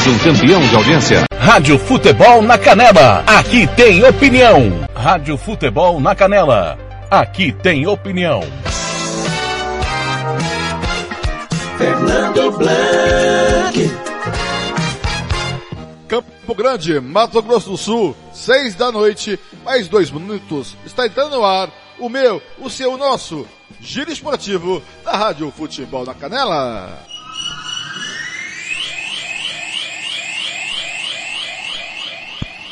mais um campeão de audiência. Rádio Futebol na Canela. Aqui tem opinião. Rádio Futebol na Canela. Aqui tem opinião. Fernando Blanc. Campo Grande, Mato Grosso do Sul, seis da noite, mais dois minutos. Está entrando no ar o meu, o seu, o nosso Giro Esportivo da Rádio Futebol na Canela.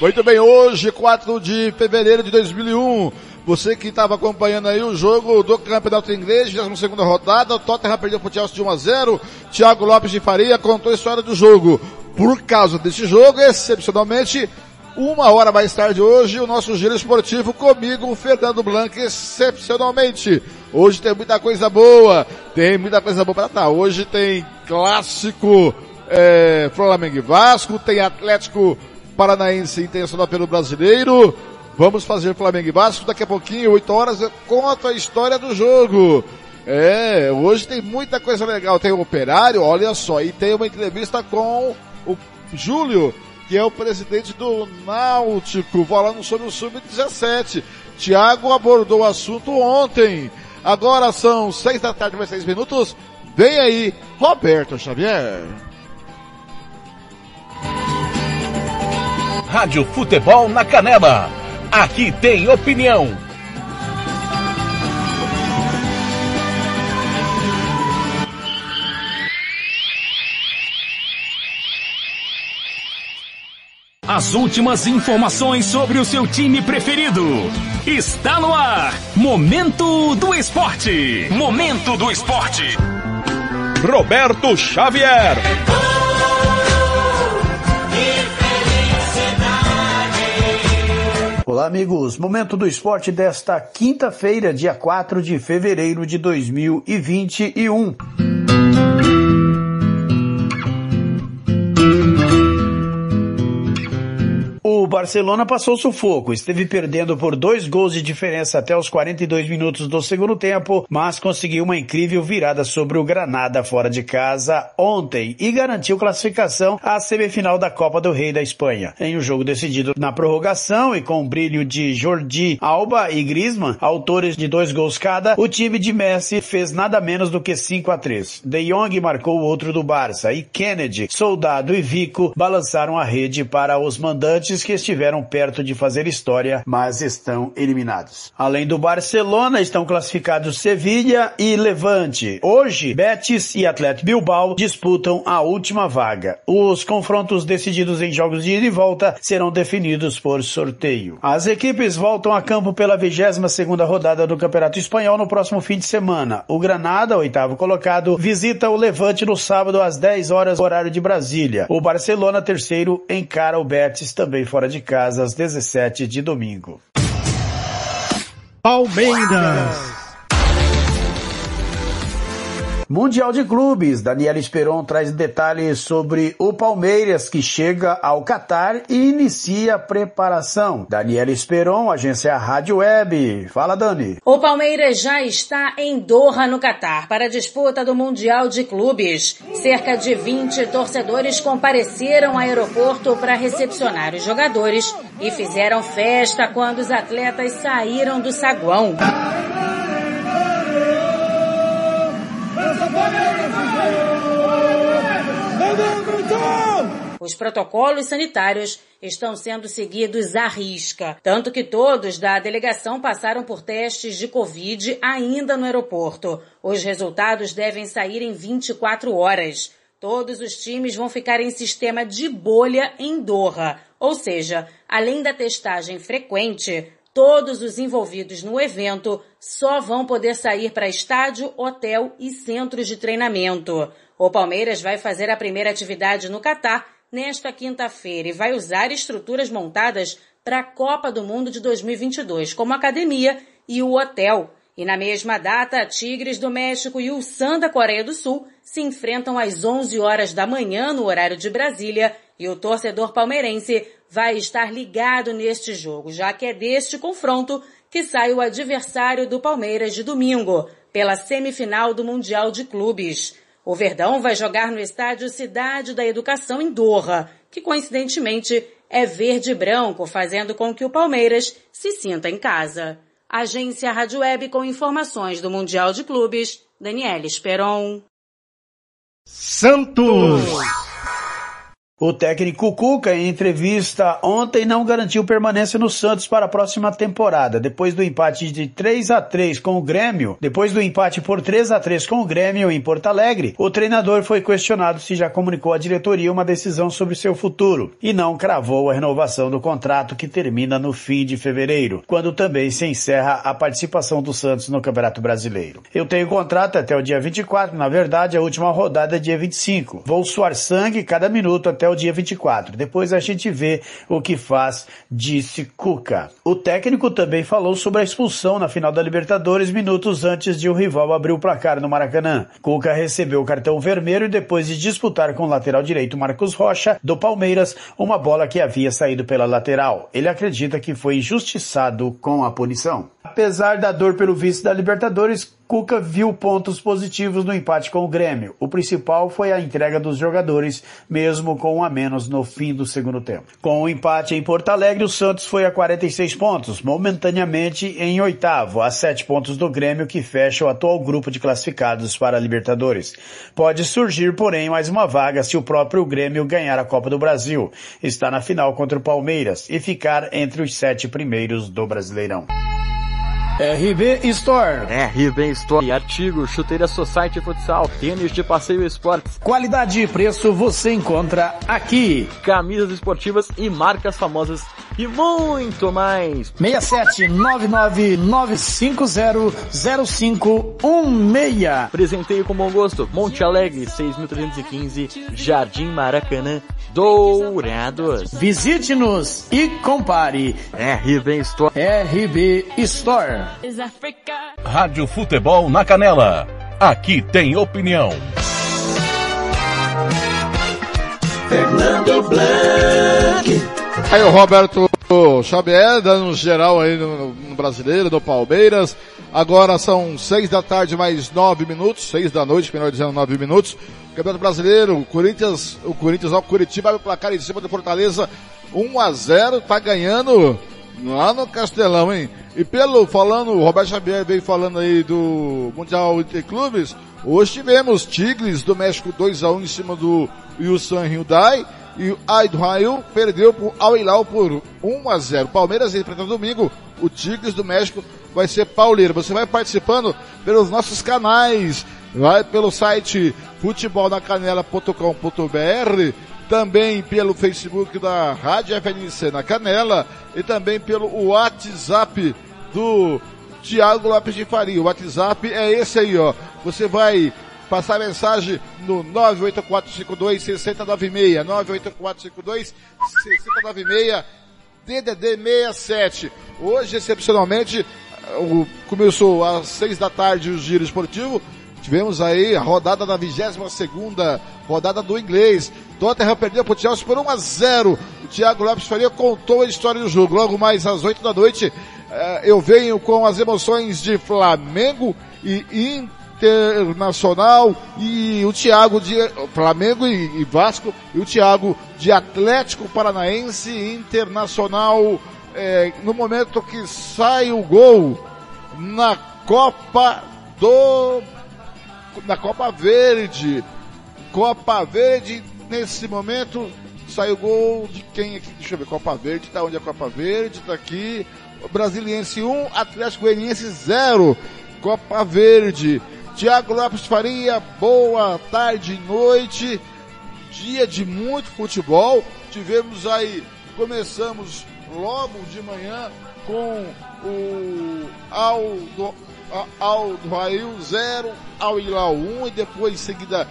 Muito bem, hoje, 4 de fevereiro de 2001, você que estava acompanhando aí o jogo do Campeonato Inglês, na segunda rodada, o Tottenham perdeu para o Chelsea de 1 a 0, Thiago Lopes de Faria contou a história do jogo. Por causa desse jogo, excepcionalmente, uma hora mais tarde hoje, o nosso giro esportivo comigo, Fernando Blanc, excepcionalmente. Hoje tem muita coisa boa, tem muita coisa boa para tá. Hoje tem clássico é, Flamengo e Vasco, tem Atlético Paranaense Internacional pelo Brasileiro. Vamos fazer Flamengo e Vasco daqui a pouquinho, 8 horas, eu conto a história do jogo. É, hoje tem muita coisa legal. Tem o Operário, olha só, e tem uma entrevista com o Júlio, que é o presidente do Náutico, falando sobre o Sub-17. Tiago abordou o assunto ontem. Agora são seis da tarde, mais seis minutos. Vem aí, Roberto Xavier. Rádio Futebol na Canela. Aqui tem opinião. As últimas informações sobre o seu time preferido. Está no ar. Momento do Esporte. Momento do Esporte. Roberto Xavier. Olá, amigos. Momento do esporte desta quinta-feira, dia 4 de fevereiro de 2021. Barcelona passou sufoco, esteve perdendo por dois gols de diferença até os 42 minutos do segundo tempo, mas conseguiu uma incrível virada sobre o Granada fora de casa ontem e garantiu classificação à semifinal da Copa do Rei da Espanha. Em um jogo decidido na prorrogação e com o brilho de Jordi Alba e Griezmann, autores de dois gols cada, o time de Messi fez nada menos do que 5 a 3. De Jong marcou o outro do Barça e Kennedy, Soldado e Vico balançaram a rede para os mandantes que estiveram perto de fazer história, mas estão eliminados. Além do Barcelona, estão classificados Sevilha e Levante. Hoje, Betis e Atlético Bilbao disputam a última vaga. Os confrontos decididos em jogos de ida e volta serão definidos por sorteio. As equipes voltam a campo pela 22 segunda rodada do Campeonato Espanhol no próximo fim de semana. O Granada, oitavo colocado, visita o Levante no sábado às 10 horas horário de Brasília. O Barcelona, terceiro, encara o Betis também fora de casa às 17 de domingo. Palmeiras. Mundial de Clubes, Daniela Esperon traz detalhes sobre o Palmeiras que chega ao Catar e inicia a preparação. Daniela Esperon, agência Rádio Web. Fala, Dani. O Palmeiras já está em Doha, no Catar, para a disputa do Mundial de Clubes. Cerca de 20 torcedores compareceram ao aeroporto para recepcionar os jogadores e fizeram festa quando os atletas saíram do saguão. Os protocolos sanitários estão sendo seguidos à risca, tanto que todos da delegação passaram por testes de Covid ainda no aeroporto. Os resultados devem sair em 24 horas. Todos os times vão ficar em sistema de bolha em Doha, ou seja, além da testagem frequente, todos os envolvidos no evento só vão poder sair para estádio, hotel e centros de treinamento. O Palmeiras vai fazer a primeira atividade no Catar nesta quinta-feira e vai usar estruturas montadas para a Copa do Mundo de 2022, como a academia e o hotel. E na mesma data, Tigres do México e o San da Coreia do Sul se enfrentam às 11 horas da manhã no horário de Brasília e o torcedor palmeirense vai estar ligado neste jogo, já que é deste confronto que sai o adversário do Palmeiras de domingo, pela semifinal do Mundial de Clubes. O Verdão vai jogar no estádio Cidade da Educação em Doha, que coincidentemente é verde e branco, fazendo com que o Palmeiras se sinta em casa. Agência Rádio Web com informações do Mundial de Clubes, Daniela Esperon. Santos! O técnico Cuca, em entrevista ontem, não garantiu permanência no Santos para a próxima temporada. Depois do empate de 3 a 3 com o Grêmio, depois do empate por 3 a 3 com o Grêmio em Porto Alegre, o treinador foi questionado se já comunicou à diretoria uma decisão sobre seu futuro e não cravou a renovação do contrato que termina no fim de fevereiro, quando também se encerra a participação do Santos no Campeonato Brasileiro. Eu tenho contrato até o dia 24, na verdade a última rodada é dia 25. Vou suar sangue cada minuto até o dia 24. Depois a gente vê o que faz, disse Cuca. O técnico também falou sobre a expulsão na final da Libertadores minutos antes de o rival abrir o placar no Maracanã. Cuca recebeu o cartão vermelho depois de disputar com o lateral direito Marcos Rocha, do Palmeiras, uma bola que havia saído pela lateral. Ele acredita que foi injustiçado com a punição. Apesar da dor pelo vice da Libertadores, Cuca viu pontos positivos no empate com o Grêmio. O principal foi a entrega dos jogadores, mesmo com um a menos no fim do segundo tempo. Com o empate em Porto Alegre, o Santos foi a 46 pontos, momentaneamente em oitavo, a sete pontos do Grêmio, que fecha o atual grupo de classificados para a Libertadores. Pode surgir, porém, mais uma vaga se o próprio Grêmio ganhar a Copa do Brasil, está na final contra o Palmeiras e ficar entre os sete primeiros do Brasileirão. RB Store. RB Store. E artigos, chuteira Society Futsal, tênis de passeio e esportes. Qualidade e preço você encontra aqui. Camisas esportivas e marcas famosas e muito mais. 67959500516. Presenteio com bom gosto. Monte Alegre, 6.315, Jardim Maracanã, Dourados. Visite-nos e compare. RB Store. RB Store. Rádio Futebol na Canela. Aqui tem opinião. Fernando Blanc. Aí o Roberto Xavier dando um geral aí no, no brasileiro, no Palmeiras. Agora são seis da tarde mais nove minutos, seis da noite, melhor dizendo, nove minutos. Campeonato Brasileiro, o Corinthians, o Corinthians ao Curitiba o placar em cima do Fortaleza, 1 a 0 tá ganhando lá no Castelão, hein? E pelo, falando, o Roberto Xavier veio falando aí do Mundial Interclubes, hoje tivemos Tigres do México 2 a 1 em cima do Yusan Hyundai, e o Aidhuail perdeu pro Al Hilal por 1 a 0. Palmeiras enfrenta domingo, o Tigres do México vai ser pauleiro. Você vai participando pelos nossos canais, vai pelo site futebolnacanela.com.br, também pelo Facebook da Rádio FNC na Canela e também pelo WhatsApp do Tiago Lopes de Faria. O WhatsApp é esse aí, ó. Você vai passar mensagem no 98452-6096, 98452-6096, DDD 67. Hoje, excepcionalmente, começou às seis da tarde o giro esportivo, Tivemos aí a rodada da 22 segunda rodada do inglês. Tottenham perdeu para o Chelsea por 1 a 0. O Thiago Lopes Faria contou a história do jogo. Logo mais às 8 da noite, eu venho com as emoções de Flamengo e Internacional e o Thiago de Flamengo e, Vasco e o Thiago de Atlético Paranaense Internacional é, no momento que sai o gol na Copa do na Copa Verde. Copa Verde, nesse momento, sai o gol de quem aqui? Deixa eu ver, Copa Verde, tá onde é a Copa Verde? Tá aqui. Brasiliense 1, Atlético Goianiense 0. Copa Verde. Tiago Lopes Faria, boa tarde e noite. Dia de muito futebol. Tivemos aí, começamos logo de manhã com o Aldo ao Rail 0, ao Hilal 1 e depois em seguida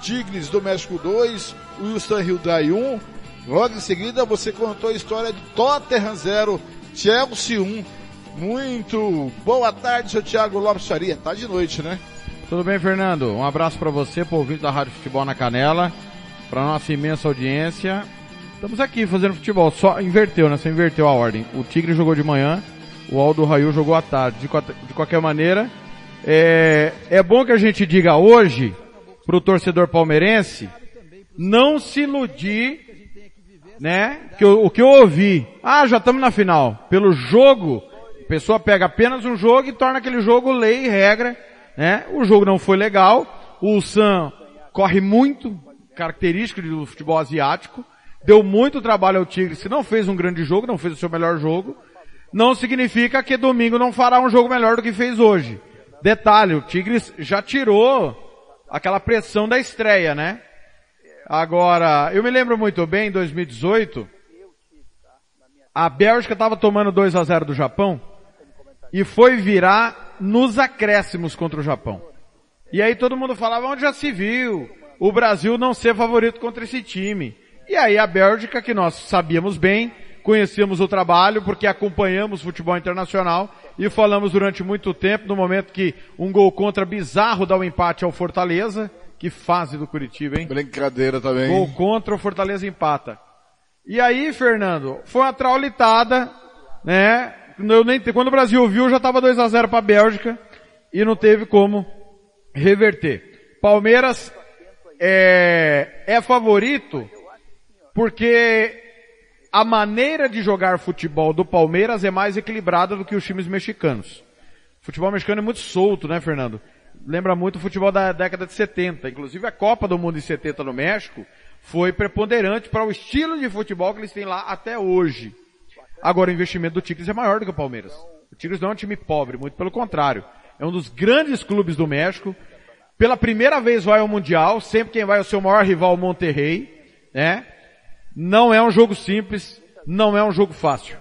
Tigres do México 2, Wilson Hyundai 1. Logo em seguida você contou a história de Tottenham 0, Chelsea 1. Muito boa tarde, seu Thiago Lopes Faria. Tá de noite, né? Tudo bem, Fernando? Um abraço para você, por ouvinte da Rádio Futebol na Canela, para nossa imensa audiência. Estamos aqui fazendo futebol, só inverteu, né? Só inverteu a ordem. O Tigre jogou de manhã, o Aldo Raio jogou à tarde. De, de qualquer maneira, é, é bom que a gente diga hoje pro torcedor palmeirense não se iludir, né? Que o que eu ouvi, ah, já estamos na final. Pelo jogo, a pessoa pega apenas um jogo e torna aquele jogo lei e regra, né? O jogo não foi legal, o Sam corre muito, característico do futebol asiático, deu muito trabalho ao Tigre, se não fez um grande jogo, não fez o seu melhor jogo, não significa que domingo não fará um jogo melhor do que fez hoje. Detalhe, o Tigres já tirou aquela pressão da estreia, né? Agora, eu me lembro muito bem, em 2018, a Bélgica estava tomando 2 a 0 do Japão e foi virar nos acréscimos contra o Japão. E aí todo mundo falava, onde já se viu o Brasil não ser favorito contra esse time. E aí a Bélgica, que nós sabíamos bem, conhecíamos o trabalho porque acompanhamos futebol internacional e falamos durante muito tempo, no momento que um gol contra bizarro dá o um empate ao Fortaleza, que fase do Curitiba, hein? Brincadeira também. Gol contra o Fortaleza empata. E aí, Fernando, foi uma traulitada, né? Eu nem, quando o Brasil viu, já estava 2 a 0 para a Bélgica e não teve como reverter. Palmeiras é, é favorito porque a maneira de jogar futebol do Palmeiras é mais equilibrada do que os times mexicanos. O futebol mexicano é muito solto, né, Fernando? lembra muito o futebol da década de 70. Inclusive a Copa do Mundo em 70 no México foi preponderante para o estilo de futebol que eles têm lá até hoje. Agora o investimento do Tigres é maior do que o Palmeiras. O Tigres não é um time pobre, muito pelo contrário. É um dos grandes clubes do México. Pela primeira vez vai ao Mundial, sempre quem vai é o seu maior rival, Monterrey, né? Não é um jogo simples, não é um jogo fácil.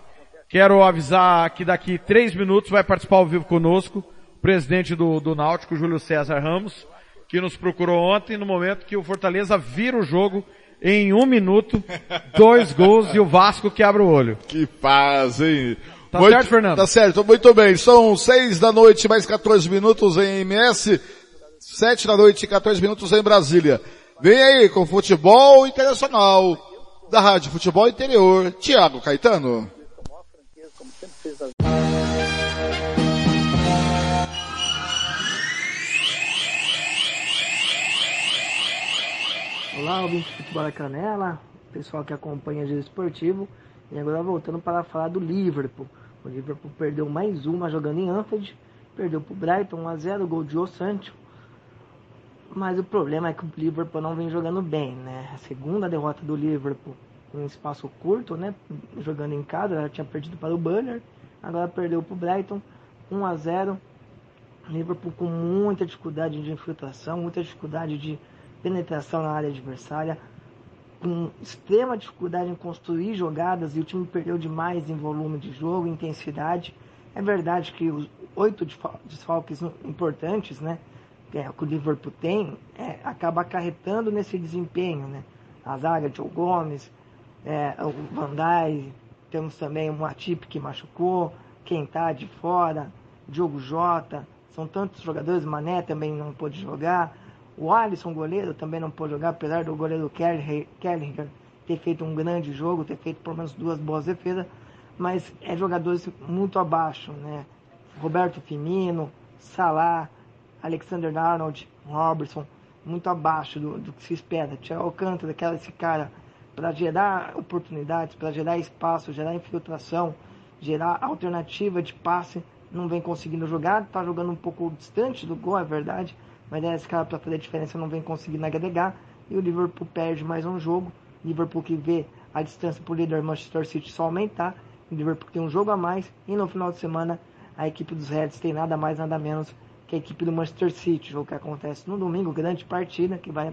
Quero avisar que daqui três minutos vai participar ao vivo conosco presidente do, do Náutico, Júlio César Ramos, que nos procurou ontem no momento que o Fortaleza vira o jogo em um minuto, dois gols e o Vasco que abre o olho. Que paz, hein? Tá muito, certo, Fernando? Tá certo, muito bem. São seis da noite, mais 14 minutos em MS, sete da noite, 14 minutos em Brasília. Vem aí com futebol internacional da Rádio Futebol Interior, Tiago Caetano. Olá, ouvinte de Futebol da Canela, pessoal que acompanha o Giro Esportivo. E agora voltando para falar do Liverpool. O Liverpool perdeu mais uma jogando em Anfield, perdeu para o Brighton 1x0, gol de O Sancho. Mas o problema é que o Liverpool não vem jogando bem, né? A segunda derrota do Liverpool em um espaço curto, né? Jogando em casa, ela tinha perdido para o Banner, agora perdeu para o Brighton 1 a 0. Liverpool com muita dificuldade de infiltração, muita dificuldade de penetração na área adversária, com extrema dificuldade em construir jogadas e o time perdeu demais em volume de jogo, intensidade. É verdade que os oito desfalques importantes, né, que, é, que o Liverpool tem, é, acaba acarretando nesse desempenho, né? A zaga, Joe Gomes, é, o Van Dijk, temos também o Matip que machucou, quem tá de fora, Diogo Jota, são tantos jogadores, Mané também não pôde jogar, o Alisson, goleiro, também não pôde jogar, apesar do goleiro Kelly ter feito um grande jogo, ter feito pelo menos duas boas defesas, mas é jogadores muito abaixo, né? Roberto Firmino, Salah, Alexander Arnold, Robertson, muito abaixo do, do que se espera. Tirar o canto daquela esse cara para gerar oportunidades, para gerar espaço, gerar infiltração, gerar alternativa de passe, não vem conseguindo jogar, está jogando um pouco distante do gol, é verdade, mas esse cara para fazer a diferença não vem conseguindo agregar e o Liverpool perde mais um jogo. Liverpool que vê a distância para o líder Manchester City só aumentar. O Liverpool tem um jogo a mais e no final de semana a equipe dos Reds tem nada mais nada menos que a equipe do Manchester City, jogo que acontece no domingo, grande partida que vale,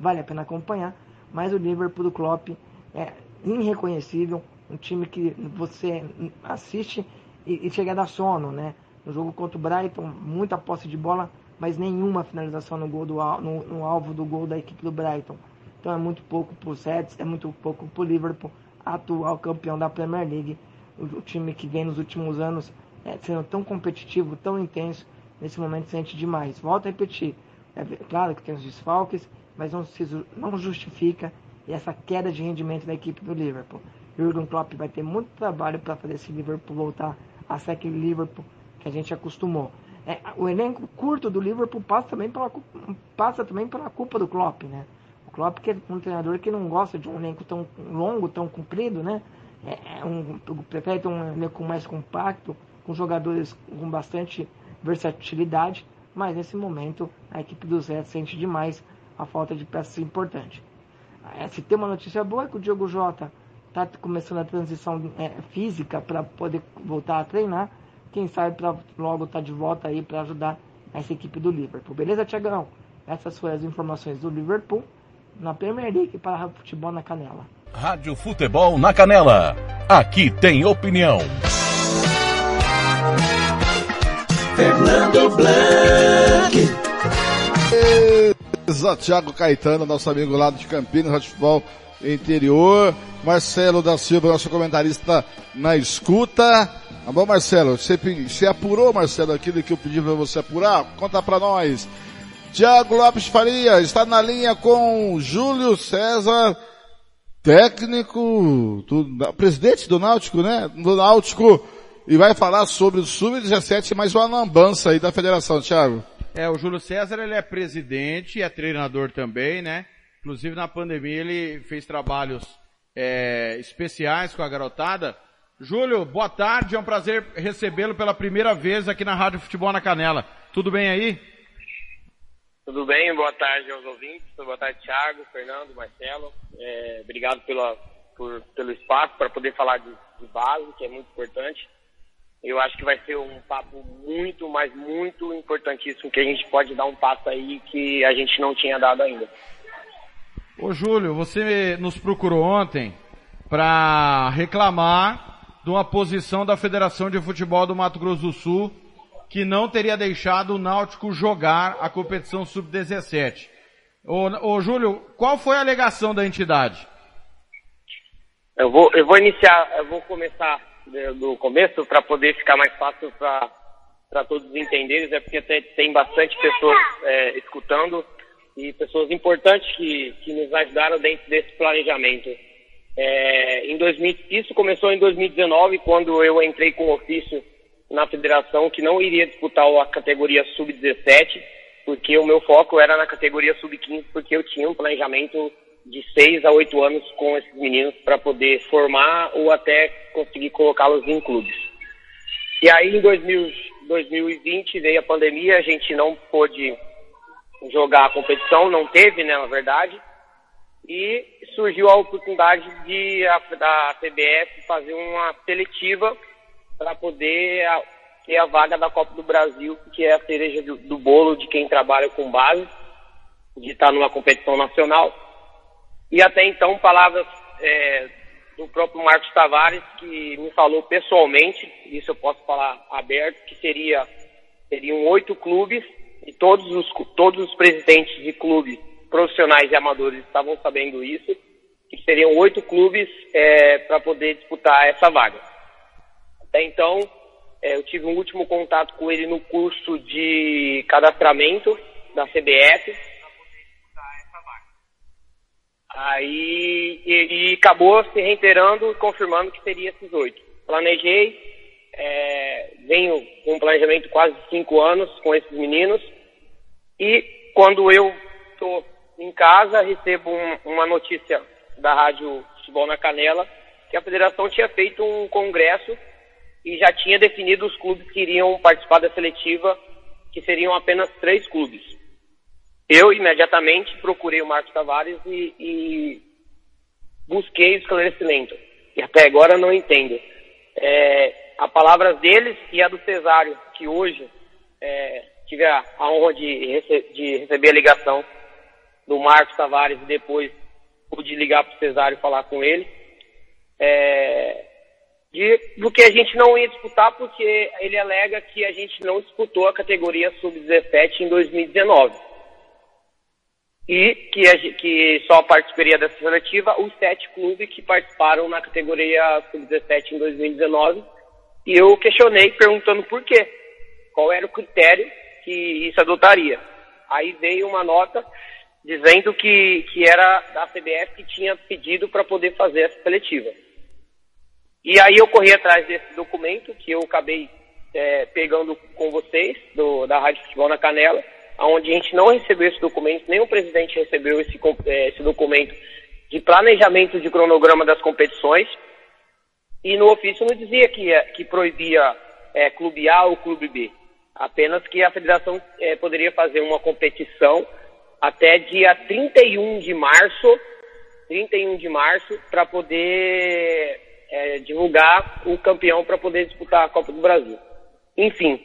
vale a pena acompanhar. Mas o Liverpool do Klopp é irreconhecível, um time que você assiste e, e chega a dar sono, né? No jogo contra o Brighton, muita posse de bola, mas nenhuma finalização no, gol do, no, no alvo do gol da equipe do Brighton. Então é muito pouco para o Sets, é muito pouco para o Liverpool, atual campeão da Premier League. O, o time que vem nos últimos anos é, sendo tão competitivo, tão intenso, nesse momento sente demais. Volto a repetir, é claro que tem os desfalques, mas não, se, não justifica essa queda de rendimento da equipe do Liverpool. Jurgen Klopp vai ter muito trabalho para fazer esse Liverpool voltar a ser aquele Liverpool que a gente acostumou. É, o elenco curto do Liverpool passa também pela, passa também pela culpa do Klopp, né? O Klopp que é um treinador que não gosta de um elenco tão longo, tão comprido, né? É, é um, prefere um elenco mais compacto, com jogadores com bastante versatilidade, mas nesse momento a equipe do Zé sente demais a falta de peças importantes. É, se tem uma notícia boa é que o Diogo Jota está começando a transição é, física para poder voltar a treinar. Quem sabe para logo estar tá de volta aí para ajudar essa equipe do Liverpool. Beleza, Tiagão? Essas foram as informações do Liverpool na Premier League para o Futebol na Canela. Rádio Futebol na Canela. Aqui tem opinião. Fernando Blanc. Exato, Thiago Caetano, nosso amigo lá de Campinas, Rádio Futebol Interior. Marcelo da Silva, nosso comentarista na escuta. Tá bom, Marcelo? Você, você apurou, Marcelo, aquilo que eu pedi para você apurar? Conta para nós. Tiago Lopes Faria está na linha com Júlio César, técnico, do, presidente do Náutico, né? Do Náutico, e vai falar sobre o Sub-17 mais uma lambança aí da federação, Tiago. É, o Júlio César, ele é presidente, é treinador também, né? Inclusive na pandemia ele fez trabalhos é, especiais com a garotada. Júlio, boa tarde, é um prazer recebê-lo pela primeira vez aqui na Rádio Futebol na Canela. Tudo bem aí? Tudo bem, boa tarde aos ouvintes, boa tarde Thiago, Fernando, Marcelo. É, obrigado pela, por, pelo espaço para poder falar de, de base, que é muito importante. Eu acho que vai ser um papo muito, mas muito importantíssimo, que a gente pode dar um passo aí que a gente não tinha dado ainda. Ô Júlio, você nos procurou ontem para reclamar de uma posição da Federação de Futebol do Mato Grosso do Sul que não teria deixado o Náutico jogar a competição sub-17. Ô, ô Júlio, qual foi a alegação da entidade? Eu vou, eu vou iniciar, eu vou começar do começo para poder ficar mais fácil para todos entenderem, é porque tem, tem bastante pessoas é, escutando e pessoas importantes que, que nos ajudaram dentro desse planejamento. É, em 2000, isso começou em 2019, quando eu entrei com ofício na federação que não iria disputar a categoria sub-17, porque o meu foco era na categoria sub-15, porque eu tinha um planejamento de 6 a 8 anos com esses meninos para poder formar ou até conseguir colocá-los em clubes. E aí em 2000, 2020 veio a pandemia, a gente não pôde jogar a competição, não teve, né, na verdade. E surgiu a oportunidade de a, da CBF fazer uma seletiva para poder a, ter a vaga da Copa do Brasil, que é a cereja do, do bolo de quem trabalha com base, de estar numa competição nacional. E até então, palavras é, do próprio Marcos Tavares, que me falou pessoalmente, isso eu posso falar aberto, que seria seriam oito clubes e todos os, todos os presidentes de clubes profissionais e amadores estavam sabendo isso, que seriam oito clubes é, para poder disputar essa vaga. Até então, é, eu tive um último contato com ele no curso de cadastramento da CBF. Aí, e, e acabou se reiterando e confirmando que seria esses oito. Planejei, é, venho com um planejamento quase cinco anos com esses meninos e quando eu estou em casa, recebo um, uma notícia da Rádio Futebol na Canela que a federação tinha feito um congresso e já tinha definido os clubes que iriam participar da seletiva, que seriam apenas três clubes. Eu imediatamente procurei o Marcos Tavares e, e busquei esclarecimento. E até agora não entendo. É, a palavra deles e a do Cesário, que hoje é, tive a, a honra de, rece de, receber a ligação do Marcos Tavares e depois pude ligar para o Cesário e falar com ele. É, de, do que a gente não ia disputar porque ele alega que a gente não disputou a categoria sub-17 em 2019. E que, a, que só participaria dessa seletiva os sete clubes que participaram na categoria sub-17 em 2019. E eu questionei perguntando por quê. Qual era o critério que isso adotaria. Aí veio uma nota dizendo que, que era da CBF que tinha pedido para poder fazer essa seletiva. E aí eu corri atrás desse documento, que eu acabei é, pegando com vocês, do, da Rádio Futebol na Canela, onde a gente não recebeu esse documento, nem o presidente recebeu esse, é, esse documento de planejamento de cronograma das competições, e no ofício não dizia que, que proibia é, clube A ou clube B, apenas que a federação é, poderia fazer uma competição até dia 31 de março, 31 de março, para poder é, divulgar o campeão para poder disputar a Copa do Brasil. Enfim,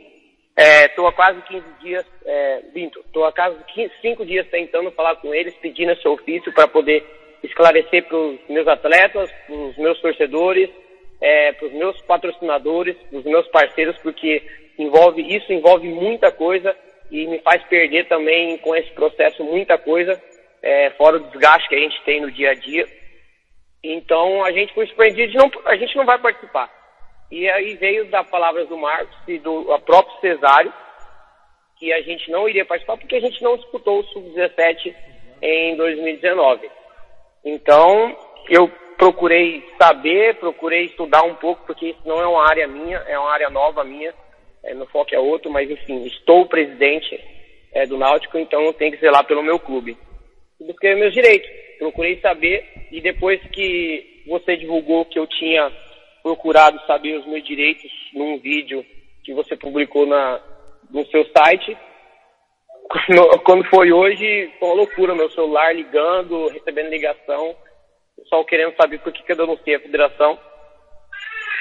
estou é, há quase 15 dias, é, estou há quase 15, 5 dias tentando falar com eles, pedindo esse ofício para poder esclarecer para os meus atletas, para os meus torcedores, é, para os meus patrocinadores, para os meus parceiros, porque envolve isso envolve muita coisa e me faz perder também com esse processo muita coisa, é, fora o desgaste que a gente tem no dia a dia. Então a gente foi surpreendido de não, a gente não vai participar. E aí veio das palavras do Marcos e do próprio Cesário que a gente não iria participar porque a gente não disputou o Sub-17 em 2019. Então eu procurei saber, procurei estudar um pouco, porque isso não é uma área minha, é uma área nova minha, é, meu foco é outro, mas enfim, estou presidente é, do Náutico, então eu tenho que zelar pelo meu clube. Busquei meus direitos, procurei saber, e depois que você divulgou que eu tinha procurado saber os meus direitos num vídeo que você publicou na, no seu site, quando foi hoje, foi uma loucura, meu celular ligando, recebendo ligação, só querendo saber por que, que eu denunciei a federação.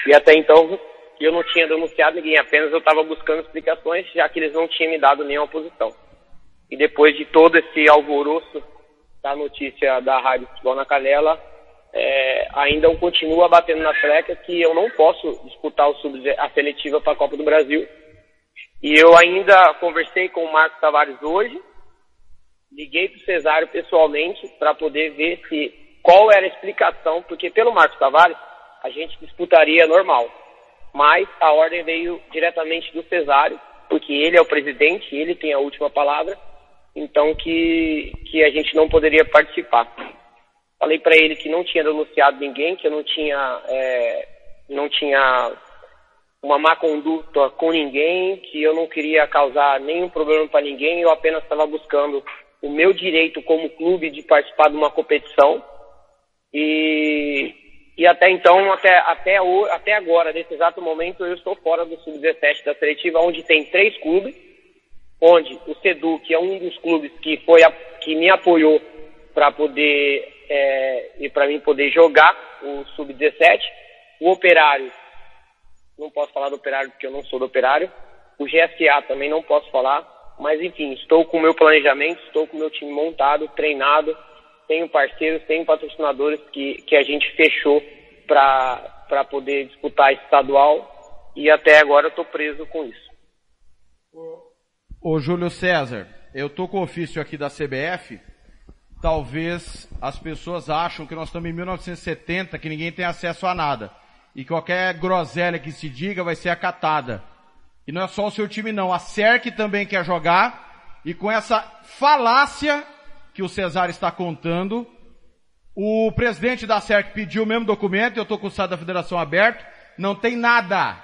E até então eu não tinha denunciado ninguém, apenas eu estava buscando explicações, já que eles não tinham me dado nenhuma posição. E depois de todo esse alvoroço da notícia da Rádio Futebol na Canela, é, ainda eu continuo batendo na treca que eu não posso disputar a seletiva para a Copa do Brasil. E eu ainda conversei com o Marcos Tavares hoje, liguei para o Cesário pessoalmente para poder ver se qual era a explicação, porque pelo Marcos Tavares a gente disputaria normal. Mas a ordem veio diretamente do Cesário, porque ele é o presidente, ele tem a última palavra, então que, que a gente não poderia participar. Falei para ele que não tinha denunciado ninguém, que eu não tinha, é, não tinha uma má conduta com ninguém, que eu não queria causar nenhum problema para ninguém, eu apenas estava buscando o meu direito como clube de participar de uma competição e, e até então, até, até, o, até agora, nesse exato momento, eu estou fora do Sub-17 da seletiva, onde tem três clubes, onde o Sedu, que é um dos clubes que, foi a, que me apoiou para poder é, e para mim poder jogar o Sub-17, o Operário, não posso falar do Operário porque eu não sou do Operário, o GSA também não posso falar, mas enfim, estou com o meu planejamento, estou com o meu time montado, treinado, tenho parceiros, tenho patrocinadores que, que a gente fechou para poder disputar estadual e até agora eu estou preso com isso. Ô Júlio César, eu tô com o ofício aqui da CBF. Talvez as pessoas acham que nós estamos em 1970, que ninguém tem acesso a nada. E qualquer groselha que se diga vai ser acatada. E não é só o seu time não. A SERC também quer jogar. E com essa falácia que o Cesar está contando. O presidente da SERC pediu o mesmo documento, eu estou com o site da federação aberto, não tem nada.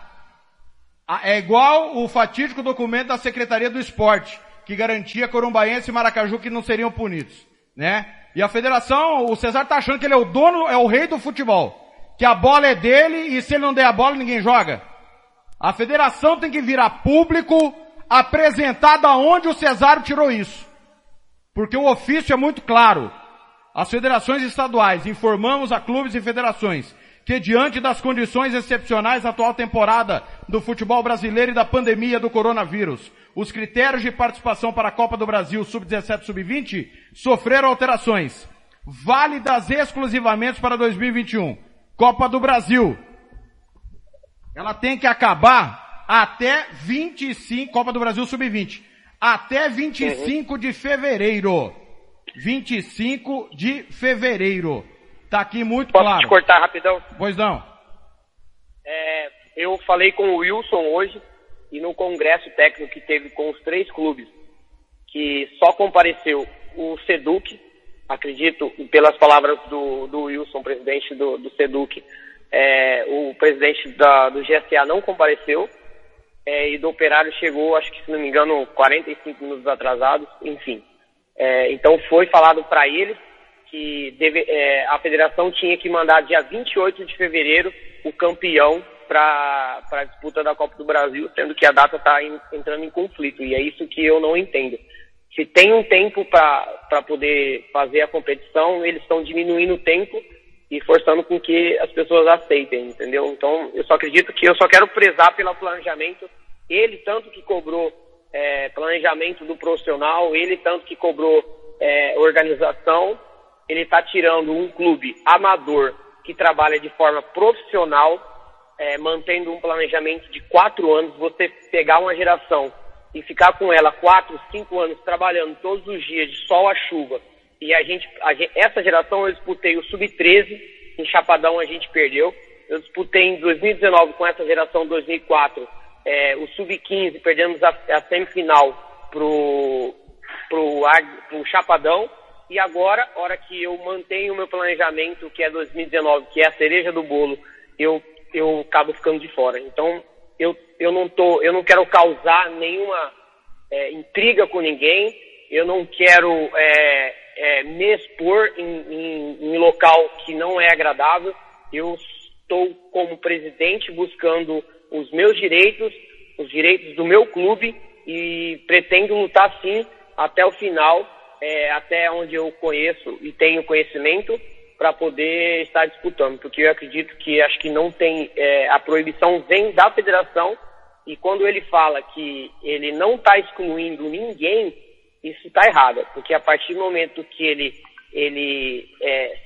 É igual o fatídico documento da Secretaria do Esporte, que garantia Corumbaense e Maracaju que não seriam punidos, né? E a federação, o Cesar está achando que ele é o dono, é o rei do futebol. Que a bola é dele e se ele não der a bola ninguém joga. A federação tem que virar público, apresentar da onde o Cesário tirou isso. Porque o ofício é muito claro. As federações estaduais informamos a clubes e federações que diante das condições excepcionais da atual temporada do futebol brasileiro e da pandemia do coronavírus, os critérios de participação para a Copa do Brasil Sub-17 Sub-20 sofreram alterações, válidas exclusivamente para 2021. Copa do Brasil. Ela tem que acabar até 25, Copa do Brasil Sub-20 até 25 uhum. de fevereiro. 25 de fevereiro. Tá aqui muito Posso claro. Posso te cortar rapidão? Pois não. É, eu falei com o Wilson hoje e no congresso técnico que teve com os três clubes, que só compareceu o Seduc, acredito, pelas palavras do, do Wilson, presidente do, do Seduc, é, o presidente da, do GSA não compareceu, é, e do Operário chegou, acho que se não me engano, 45 minutos atrasados, enfim. É, então foi falado para eles que deve, é, a federação tinha que mandar dia 28 de fevereiro o campeão para a disputa da Copa do Brasil, sendo que a data está entrando em conflito. E é isso que eu não entendo. Se tem um tempo para poder fazer a competição, eles estão diminuindo o tempo e forçando com que as pessoas aceitem, entendeu? Então, eu só acredito que eu só quero prezar pelo planejamento. Ele tanto que cobrou é, planejamento do profissional, ele tanto que cobrou é, organização, ele está tirando um clube amador que trabalha de forma profissional, é, mantendo um planejamento de quatro anos, você pegar uma geração e ficar com ela quatro, cinco anos trabalhando todos os dias de sol a chuva, e a gente, a gente essa geração eu disputei o sub-13, em Chapadão a gente perdeu, eu disputei em 2019 com essa geração 2004 é, o sub-15, perdemos a, a semifinal pro, pro, Chapadão, e agora, hora que eu mantenho o meu planejamento, que é 2019, que é a cereja do bolo, eu, eu acabo ficando de fora. Então, eu, eu, não, tô, eu não quero causar nenhuma é, intriga com ninguém, eu não quero é, é, me expor em, em, em local que não é agradável. Eu estou como presidente buscando os meus direitos, os direitos do meu clube e pretendo lutar sim até o final é, até onde eu conheço e tenho conhecimento para poder estar disputando, porque eu acredito que acho que não tem é, a proibição vem da federação e quando ele fala que ele não está excluindo ninguém, isso está errado, porque a partir do momento que ele ele é,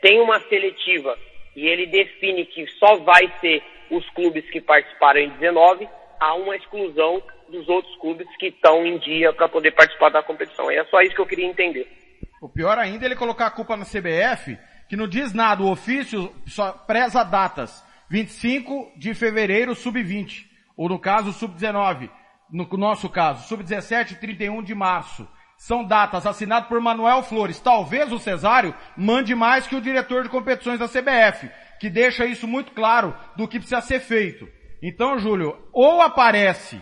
tem uma seletiva e ele define que só vai ser os clubes que participaram em 19, há uma exclusão dos outros clubes que estão em dia para poder participar da competição. É só isso que eu queria entender. O pior ainda é ele colocar a culpa na CBF, que não diz nada, o ofício só preza datas. 25 de fevereiro, sub-20. Ou no caso, sub-19. No nosso caso, sub-17 e 31 de março. São datas assinadas por Manuel Flores. Talvez o Cesário mande mais que o diretor de competições da CBF, que deixa isso muito claro do que precisa ser feito. Então, Júlio, ou aparece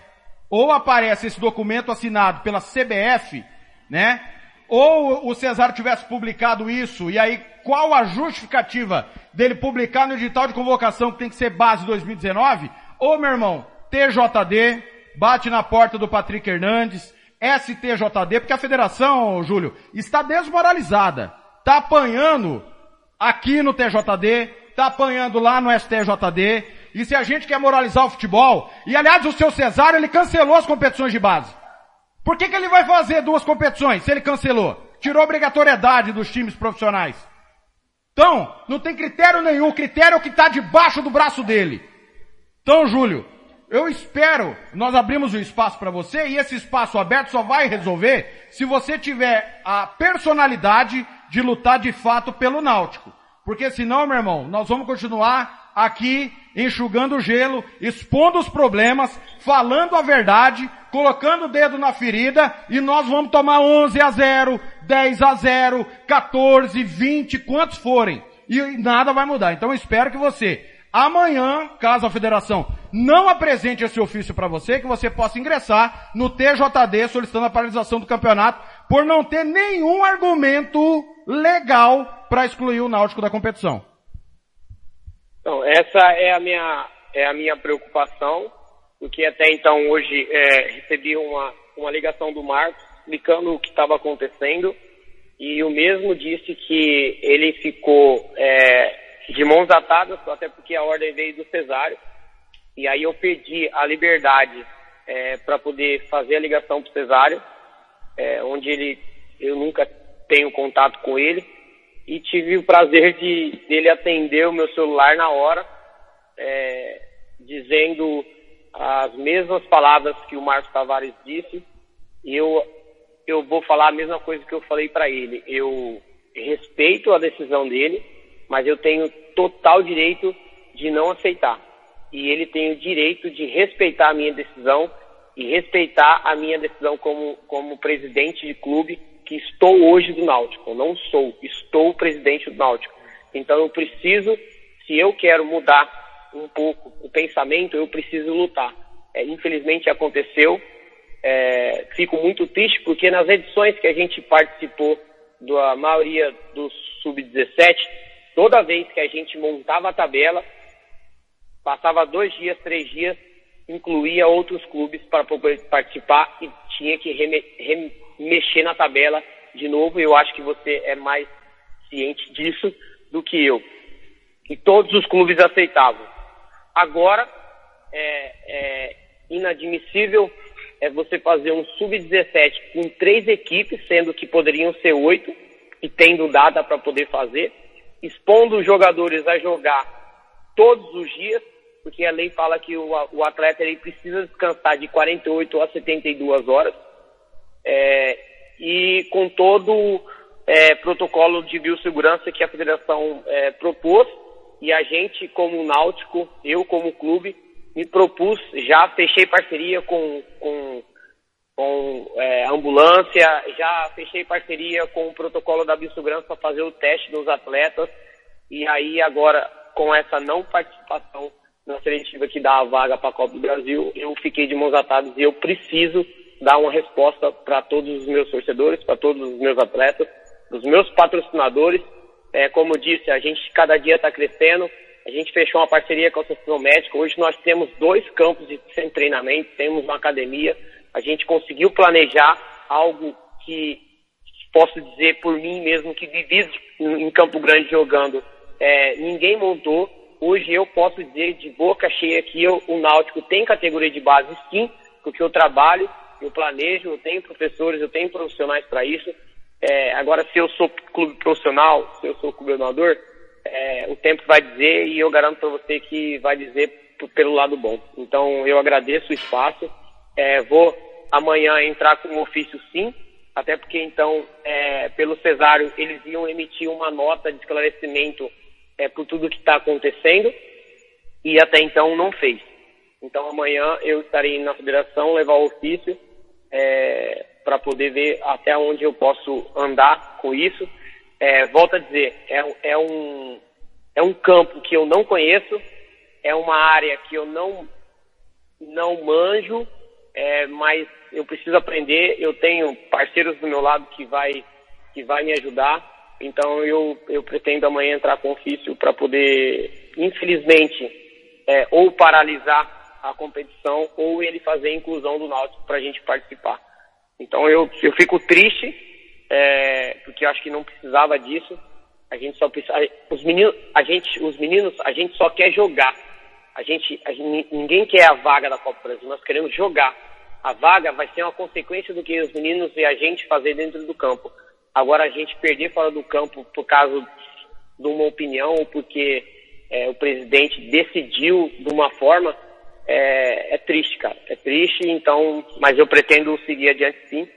ou aparece esse documento assinado pela CBF, né? Ou o Cesário tivesse publicado isso, e aí qual a justificativa dele publicar no edital de convocação que tem que ser base 2019? Ou, meu irmão, TJD, bate na porta do Patrick Hernandes, STJD, porque a federação, Júlio, está desmoralizada. Tá apanhando aqui no TJD, tá apanhando lá no STJD, e se a gente quer moralizar o futebol, e aliás o seu Cesário ele cancelou as competições de base. Por que, que ele vai fazer duas competições se ele cancelou? Tirou obrigatoriedade dos times profissionais. Então, não tem critério nenhum, o critério é o que está debaixo do braço dele. Então, Júlio, eu espero, nós abrimos o um espaço para você e esse espaço aberto só vai resolver se você tiver a personalidade de lutar de fato pelo Náutico. Porque senão, meu irmão, nós vamos continuar aqui enxugando o gelo, expondo os problemas, falando a verdade, colocando o dedo na ferida e nós vamos tomar 11 a 0, 10 a 0, 14, 20, quantos forem. E nada vai mudar. Então espero que você, amanhã, caso a federação não apresente esse ofício para você, que você possa ingressar no TJD solicitando a paralisação do campeonato por não ter nenhum argumento legal para excluir o Náutico da competição. Então, essa é a minha, é a minha preocupação, porque até então hoje é, recebi uma, uma ligação do Marcos explicando o que estava acontecendo e o mesmo disse que ele ficou é, de mãos atadas, até porque a ordem veio do Cesário, e aí eu pedi a liberdade é, para poder fazer a ligação para o Cesário, é, onde ele, eu nunca tenho contato com ele, e tive o prazer de dele atender o meu celular na hora, é, dizendo as mesmas palavras que o Marcos Tavares disse, e eu, eu vou falar a mesma coisa que eu falei para ele. Eu respeito a decisão dele, mas eu tenho total direito de não aceitar. E ele tem o direito de respeitar a minha decisão e respeitar a minha decisão como, como presidente de clube que estou hoje do Náutico. Não sou, estou presidente do Náutico. Então eu preciso, se eu quero mudar um pouco o pensamento, eu preciso lutar. É, infelizmente aconteceu. É, fico muito triste porque nas edições que a gente participou da maioria do sub-17, toda vez que a gente montava a tabela, passava dois dias, três dias, incluía outros clubes para poder participar e tinha que remexer na tabela de novo. Eu acho que você é mais ciente disso do que eu. E todos os clubes aceitavam. Agora, é, é inadmissível é você fazer um sub-17 com três equipes, sendo que poderiam ser oito, e tendo data para poder fazer, expondo os jogadores a jogar todos os dias, porque a lei fala que o, o atleta ele precisa descansar de 48 a 72 horas, é, e com todo é, protocolo de biossegurança que a federação é, propôs, e a gente, como Náutico, eu como clube, me propus, já fechei parceria com, com, com é, ambulância, já fechei parceria com o protocolo da biossegurança para fazer o teste dos atletas, e aí agora, com essa não participação na seletiva que dá a vaga para a Copa do Brasil, eu fiquei de mãos atadas e eu preciso dar uma resposta para todos os meus torcedores, para todos os meus atletas, os meus patrocinadores. É, como eu disse, a gente cada dia está crescendo. A gente fechou uma parceria com a Associação Médica. Hoje nós temos dois campos de treinamento, temos uma academia. A gente conseguiu planejar algo que posso dizer por mim mesmo que vivi em Campo Grande jogando. É, ninguém montou. Hoje eu posso dizer de boca cheia que eu, o Náutico tem categoria de base sim, porque eu trabalho, eu planejo, eu tenho professores, eu tenho profissionais para isso. É, agora, se eu sou clube profissional, se eu sou governador, é, o tempo vai dizer e eu garanto para você que vai dizer pelo lado bom. Então, eu agradeço o espaço. É, vou amanhã entrar com um ofício sim, até porque então, é, pelo cesário, eles iam emitir uma nota de esclarecimento é, por tudo que está acontecendo e até então não fez. Então amanhã eu estarei na federação levar o ofício é, para poder ver até onde eu posso andar com isso. É, volto a dizer, é, é, um, é um campo que eu não conheço, é uma área que eu não, não manjo, é, mas eu preciso aprender. Eu tenho parceiros do meu lado que vai, que vai me ajudar. Então eu, eu pretendo amanhã entrar com ofício para poder, infelizmente, é, ou paralisar a competição ou ele fazer a inclusão do Náutico para a gente participar. Então eu, eu fico triste, é, porque eu acho que não precisava disso. A gente só precisa, os meninos, a gente, os meninos, a gente só quer jogar. A gente, a gente, ninguém quer a vaga da Copa do Brasil, nós queremos jogar. A vaga vai ser uma consequência do que os meninos e a gente fazer dentro do campo. Agora a gente perder fora do campo por causa de uma opinião ou porque é, o presidente decidiu de uma forma, é, é, triste, cara. É triste, então, mas eu pretendo seguir adiante sim.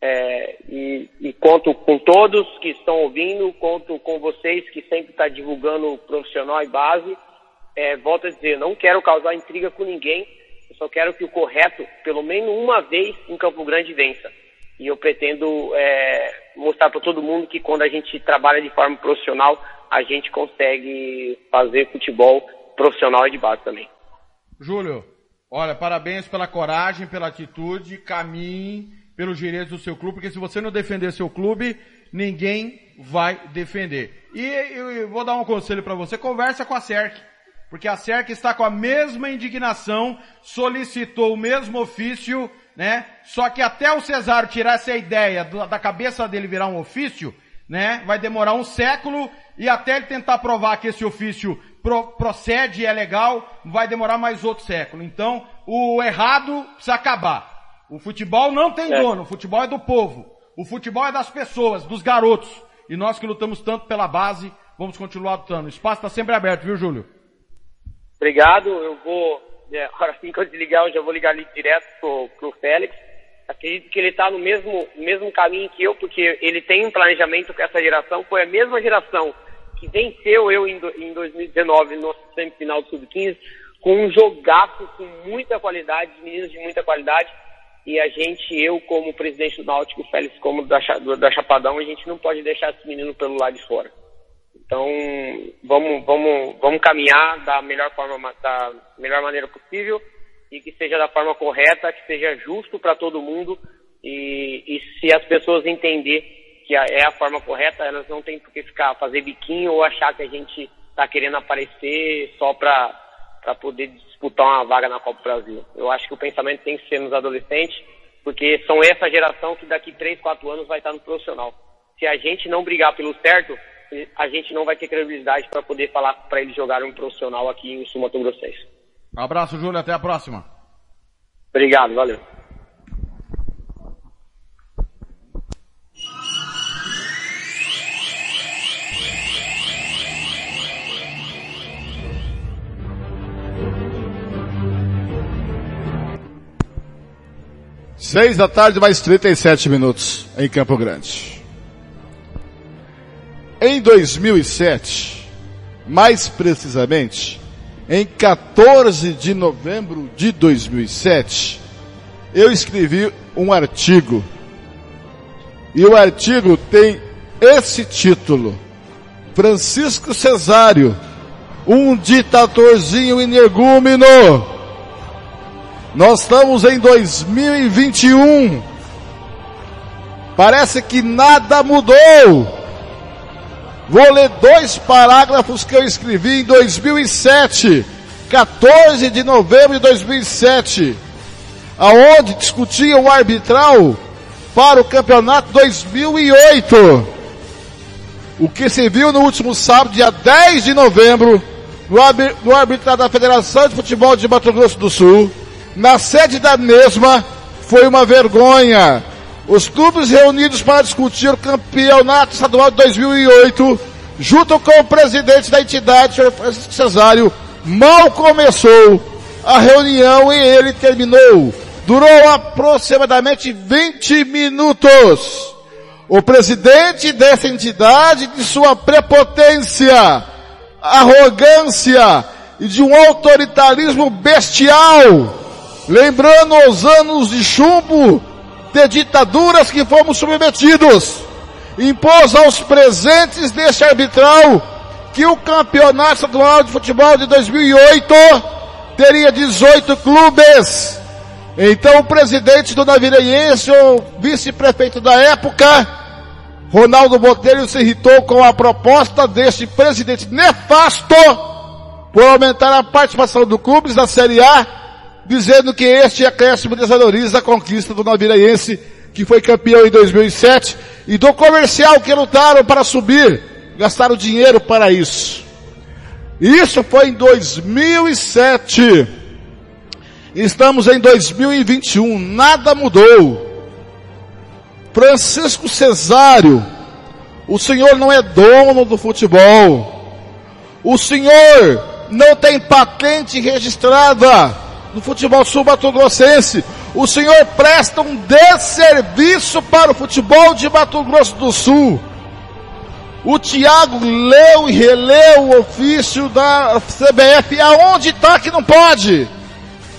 É, e, e, conto com todos que estão ouvindo, conto com vocês que sempre estão tá divulgando profissional e base. É, volto a dizer, não quero causar intriga com ninguém, eu só quero que o correto, pelo menos uma vez em Campo Grande, vença. E eu pretendo é, mostrar para todo mundo que quando a gente trabalha de forma profissional, a gente consegue fazer futebol profissional e de base também. Júlio, olha, parabéns pela coragem, pela atitude, caminhe pelos direitos do seu clube, porque se você não defender seu clube, ninguém vai defender. E eu vou dar um conselho para você, conversa com a CERC, porque a CERC está com a mesma indignação, solicitou o mesmo ofício, né? Só que até o Cesário tirar essa ideia da cabeça dele virar um ofício, né? Vai demorar um século e até ele tentar provar que esse ofício pro, procede é legal, vai demorar mais outro século. Então, o errado precisa acabar. O futebol não tem é. dono, o futebol é do povo. O futebol é das pessoas, dos garotos. E nós que lutamos tanto pela base, vamos continuar lutando. O espaço está sempre aberto, viu, Júlio? Obrigado. Eu vou, é, assim que eu desligar, eu já vou ligar ali direto pro, pro Félix. Acredito que ele está no mesmo, mesmo caminho que eu, porque ele tem um planejamento com essa geração. Foi a mesma geração que venceu eu em, em 2019 no semifinal do Sub-15, com um jogaço com muita qualidade, meninos de muita qualidade. E a gente, eu como presidente do Náutico, Félix como da, da Chapadão, a gente não pode deixar esse menino pelo lado de fora. Então, vamos, vamos, vamos caminhar da melhor forma, da melhor maneira possível. e que seja da forma correta, que seja justo para todo mundo e, e se as pessoas entender que é a forma correta, elas não têm por que ficar fazer biquinho ou achar que a gente está querendo aparecer só para para poder disputar uma vaga na Copa do Brasil. Eu acho que o pensamento tem que ser nos adolescentes, porque são essa geração que daqui 3, 4 anos vai estar no profissional. Se a gente não brigar pelo certo, a gente não vai ter credibilidade para poder falar para eles jogarem um profissional aqui em Sul Mato Grossense. Um abraço, Júlio, até a próxima. Obrigado, valeu. Seis da tarde, mais 37 minutos em Campo Grande. Em 2007, mais precisamente, em 14 de novembro de 2007, eu escrevi um artigo. E o artigo tem esse título: Francisco Cesário, um ditadorzinho energúmeno nós estamos em 2021. Parece que nada mudou. Vou ler dois parágrafos que eu escrevi em 2007, 14 de novembro de 2007, aonde discutia o arbitral para o campeonato 2008. O que se viu no último sábado, dia 10 de novembro, no arbitral da Federação de Futebol de Mato Grosso do Sul, na sede da mesma foi uma vergonha. Os clubes reunidos para discutir o campeonato estadual de 2008, junto com o presidente da entidade, Sr. Francisco Cesário, mal começou a reunião e ele terminou. Durou aproximadamente 20 minutos. O presidente dessa entidade, de sua prepotência, arrogância e de um autoritarismo bestial, lembrando os anos de chumbo de ditaduras que fomos submetidos, impôs aos presentes deste arbitral que o campeonato estadual de futebol de 2008 teria 18 clubes. Então o presidente do Navireiense, o vice-prefeito da época, Ronaldo Botelho se irritou com a proposta deste presidente nefasto por aumentar a participação do clubes da Série A dizendo que este acréscimo desvaloriza a conquista do Naviraense, que foi campeão em 2007, e do comercial que lutaram para subir, gastaram dinheiro para isso. Isso foi em 2007. Estamos em 2021, nada mudou. Francisco Cesário, o senhor não é dono do futebol. O senhor não tem patente registrada do futebol sul-mato-grossense. O senhor presta um desserviço para o futebol de Mato Grosso do Sul. O Tiago leu e releu o ofício da CBF. Aonde está que não pode?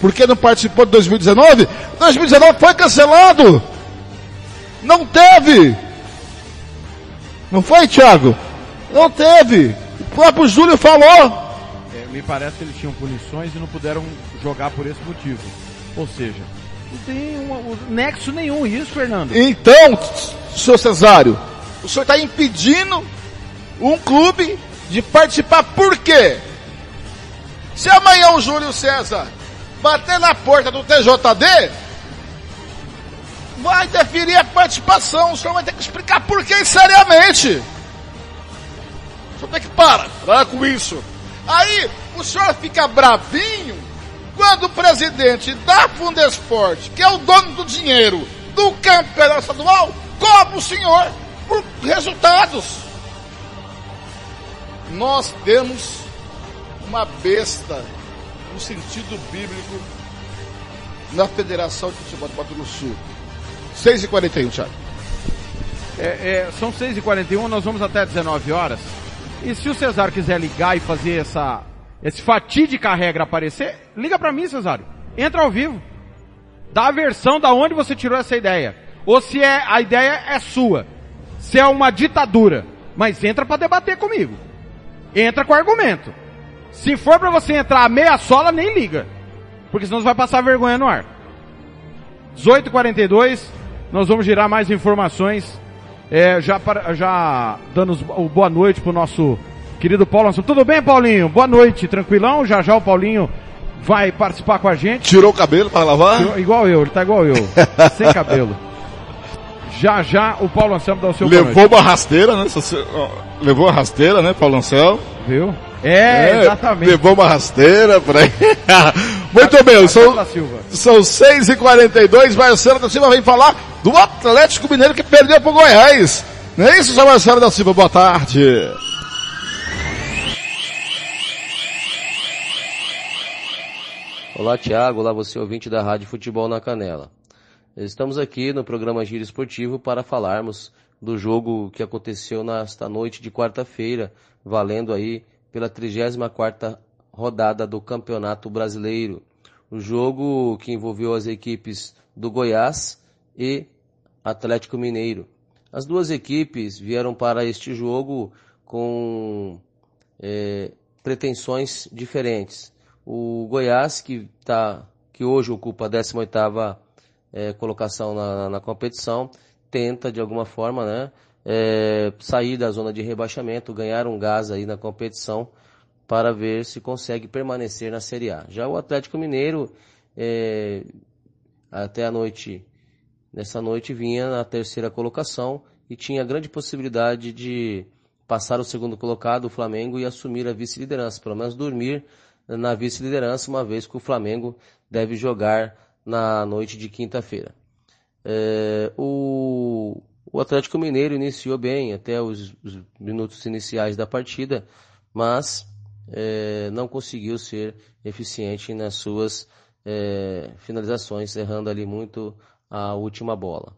Porque não participou de 2019? 2019 foi cancelado. Não teve. Não foi, Tiago? Não teve. O próprio Júlio falou me parece que eles tinham punições e não puderam jogar por esse motivo. Ou seja, não tem um, um nexo nenhum isso, Fernando. Então, senhor Cesário, o senhor está impedindo um clube de participar por quê? Se amanhã o Júlio César bater na porta do TJD, vai definir a participação. O senhor vai ter que explicar por que seriamente. O senhor tem que parar com isso. Aí o senhor fica bravinho quando o presidente da Fundesporte, que é o dono do dinheiro do campeonato estadual, cobra o senhor por resultados. Nós temos uma besta no sentido bíblico na Federação de Futebol do Mato Grosso Sul. 6h41, Thiago. É, é, são 6h41, nós vamos até 19 horas. E se o Cesar quiser ligar e fazer essa, esse fatídica regra aparecer, liga para mim, Cesário. Entra ao vivo. Dá a versão da onde você tirou essa ideia. Ou se é, a ideia é sua. Se é uma ditadura. Mas entra para debater comigo. Entra com argumento. Se for para você entrar a meia sola, nem liga. porque senão você vai passar vergonha no ar. 18h42, nós vamos girar mais informações, é, já, já dando boa noite pro nosso querido Paulo. Tudo bem, Paulinho? Boa noite, tranquilão? Já já o Paulinho vai participar com a gente. Tirou o cabelo para lavar? Tirou, igual eu, ele tá igual eu, sem cabelo. Já já o Paulo Anselmo dá o seu Levou uma rasteira, né? Levou uma rasteira, né, Paulo Anselmo? Viu? É, é, exatamente. Levou uma rasteira por aí. Muito bem, são, são 6h42, Marcelo da Silva vem falar do Atlético Mineiro que perdeu pro Goiás. Não é isso, seu Marcelo da Silva? Boa tarde. Olá, Tiago. Olá, você ouvinte da Rádio Futebol na Canela. Estamos aqui no programa Giro Esportivo para falarmos do jogo que aconteceu nesta noite de quarta-feira, valendo aí pela 34ª rodada do Campeonato Brasileiro. O jogo que envolveu as equipes do Goiás e Atlético Mineiro. As duas equipes vieram para este jogo com é, pretensões diferentes o Goiás, que, tá, que hoje ocupa a 18ª é, colocação na, na, competição, tenta de alguma forma né, é, sair da zona de rebaixamento, ganhar um gás aí na competição para ver se consegue permanecer na Série A. Já o Atlético Mineiro, é, até a noite, nessa noite vinha na terceira colocação e tinha grande possibilidade de passar o segundo colocado, o Flamengo, e assumir a vice-liderança, pelo menos dormir na vice-liderança, uma vez que o Flamengo deve jogar na noite de quinta-feira. É, o, o, Atlético Mineiro iniciou bem até os, os minutos iniciais da partida, mas é, não conseguiu ser eficiente nas suas é, finalizações, errando ali muito a última bola.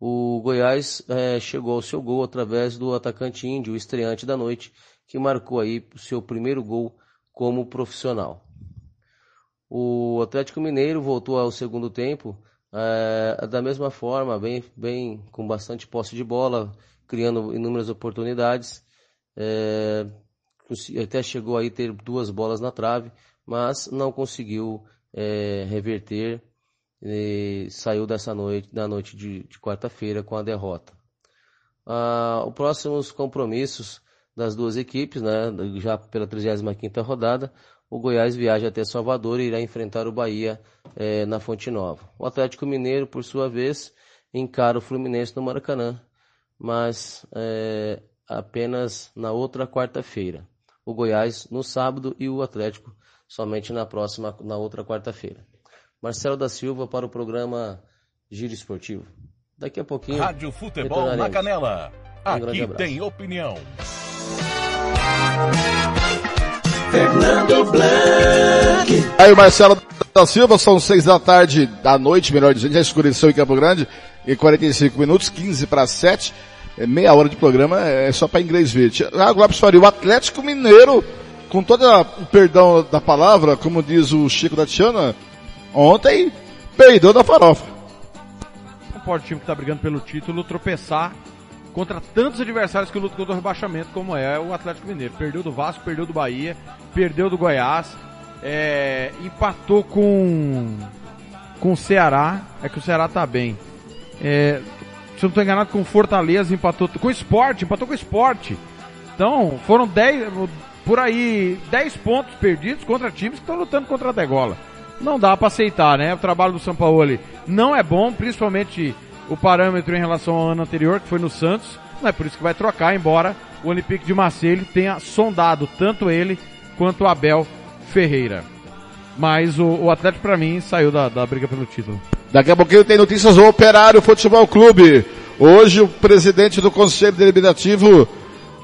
O Goiás é, chegou ao seu gol através do atacante índio, estreante da noite, que marcou aí o seu primeiro gol como profissional. O Atlético Mineiro voltou ao segundo tempo é, da mesma forma, bem, bem com bastante posse de bola, criando inúmeras oportunidades. É, até chegou aí ter duas bolas na trave, mas não conseguiu é, reverter e saiu dessa noite, da noite de, de quarta-feira com a derrota. Ah, os próximos compromissos das duas equipes, né, já pela 35ª rodada, o Goiás viaja até Salvador e irá enfrentar o Bahia é, na Fonte Nova. O Atlético Mineiro, por sua vez, encara o Fluminense no Maracanã, mas é, apenas na outra quarta-feira. O Goiás no sábado e o Atlético somente na próxima, na outra quarta-feira. Marcelo da Silva para o programa Giro Esportivo. Daqui a pouquinho. Rádio Futebol na Canela. Aqui tem opinião. Fernando Blanc. Aí o Marcelo da Silva, são seis da tarde, da noite, melhor dizendo, já escureceu em Campo Grande, em 45 minutos, 15 para 7, é meia hora de programa, é só para inglês ver. Tiago Lopes Faria, o Atlético Mineiro, com todo o perdão da palavra, como diz o Chico da Tiana, ontem, peidou da farofa. Não pode o time que está brigando pelo título tropeçar contra tantos adversários que lutam contra o rebaixamento, como é o Atlético Mineiro. Perdeu do Vasco, perdeu do Bahia, perdeu do Goiás, é, empatou com, com o Ceará. É que o Ceará tá bem. É, se eu não estou enganado, com Fortaleza empatou com o Esporte, empatou com o Esporte. Então, foram 10, por aí, 10 pontos perdidos contra times que estão lutando contra a degola. Não dá para aceitar, né? O trabalho do São Paulo não é bom, principalmente o parâmetro em relação ao ano anterior, que foi no Santos. Não é por isso que vai trocar, embora o Olympique de Marseille tenha sondado tanto ele quanto o Abel Ferreira. Mas o, o Atlético, para mim, saiu da, da briga pelo título. Daqui a pouquinho tem notícias do Operário Futebol Clube. Hoje o presidente do Conselho Deliberativo,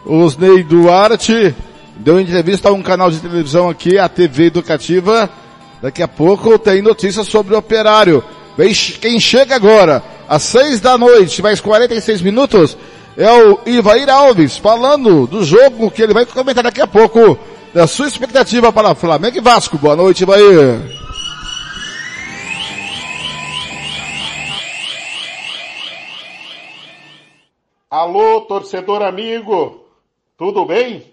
Osnei Duarte, deu entrevista a um canal de televisão aqui, a TV Educativa. Daqui a pouco tem notícias sobre o Operário. Quem chega agora às seis da noite, mais 46 minutos, é o Ivair Alves falando do jogo que ele vai comentar daqui a pouco, da sua expectativa para Flamengo e Vasco. Boa noite, Ivair. Alô, torcedor amigo, tudo bem?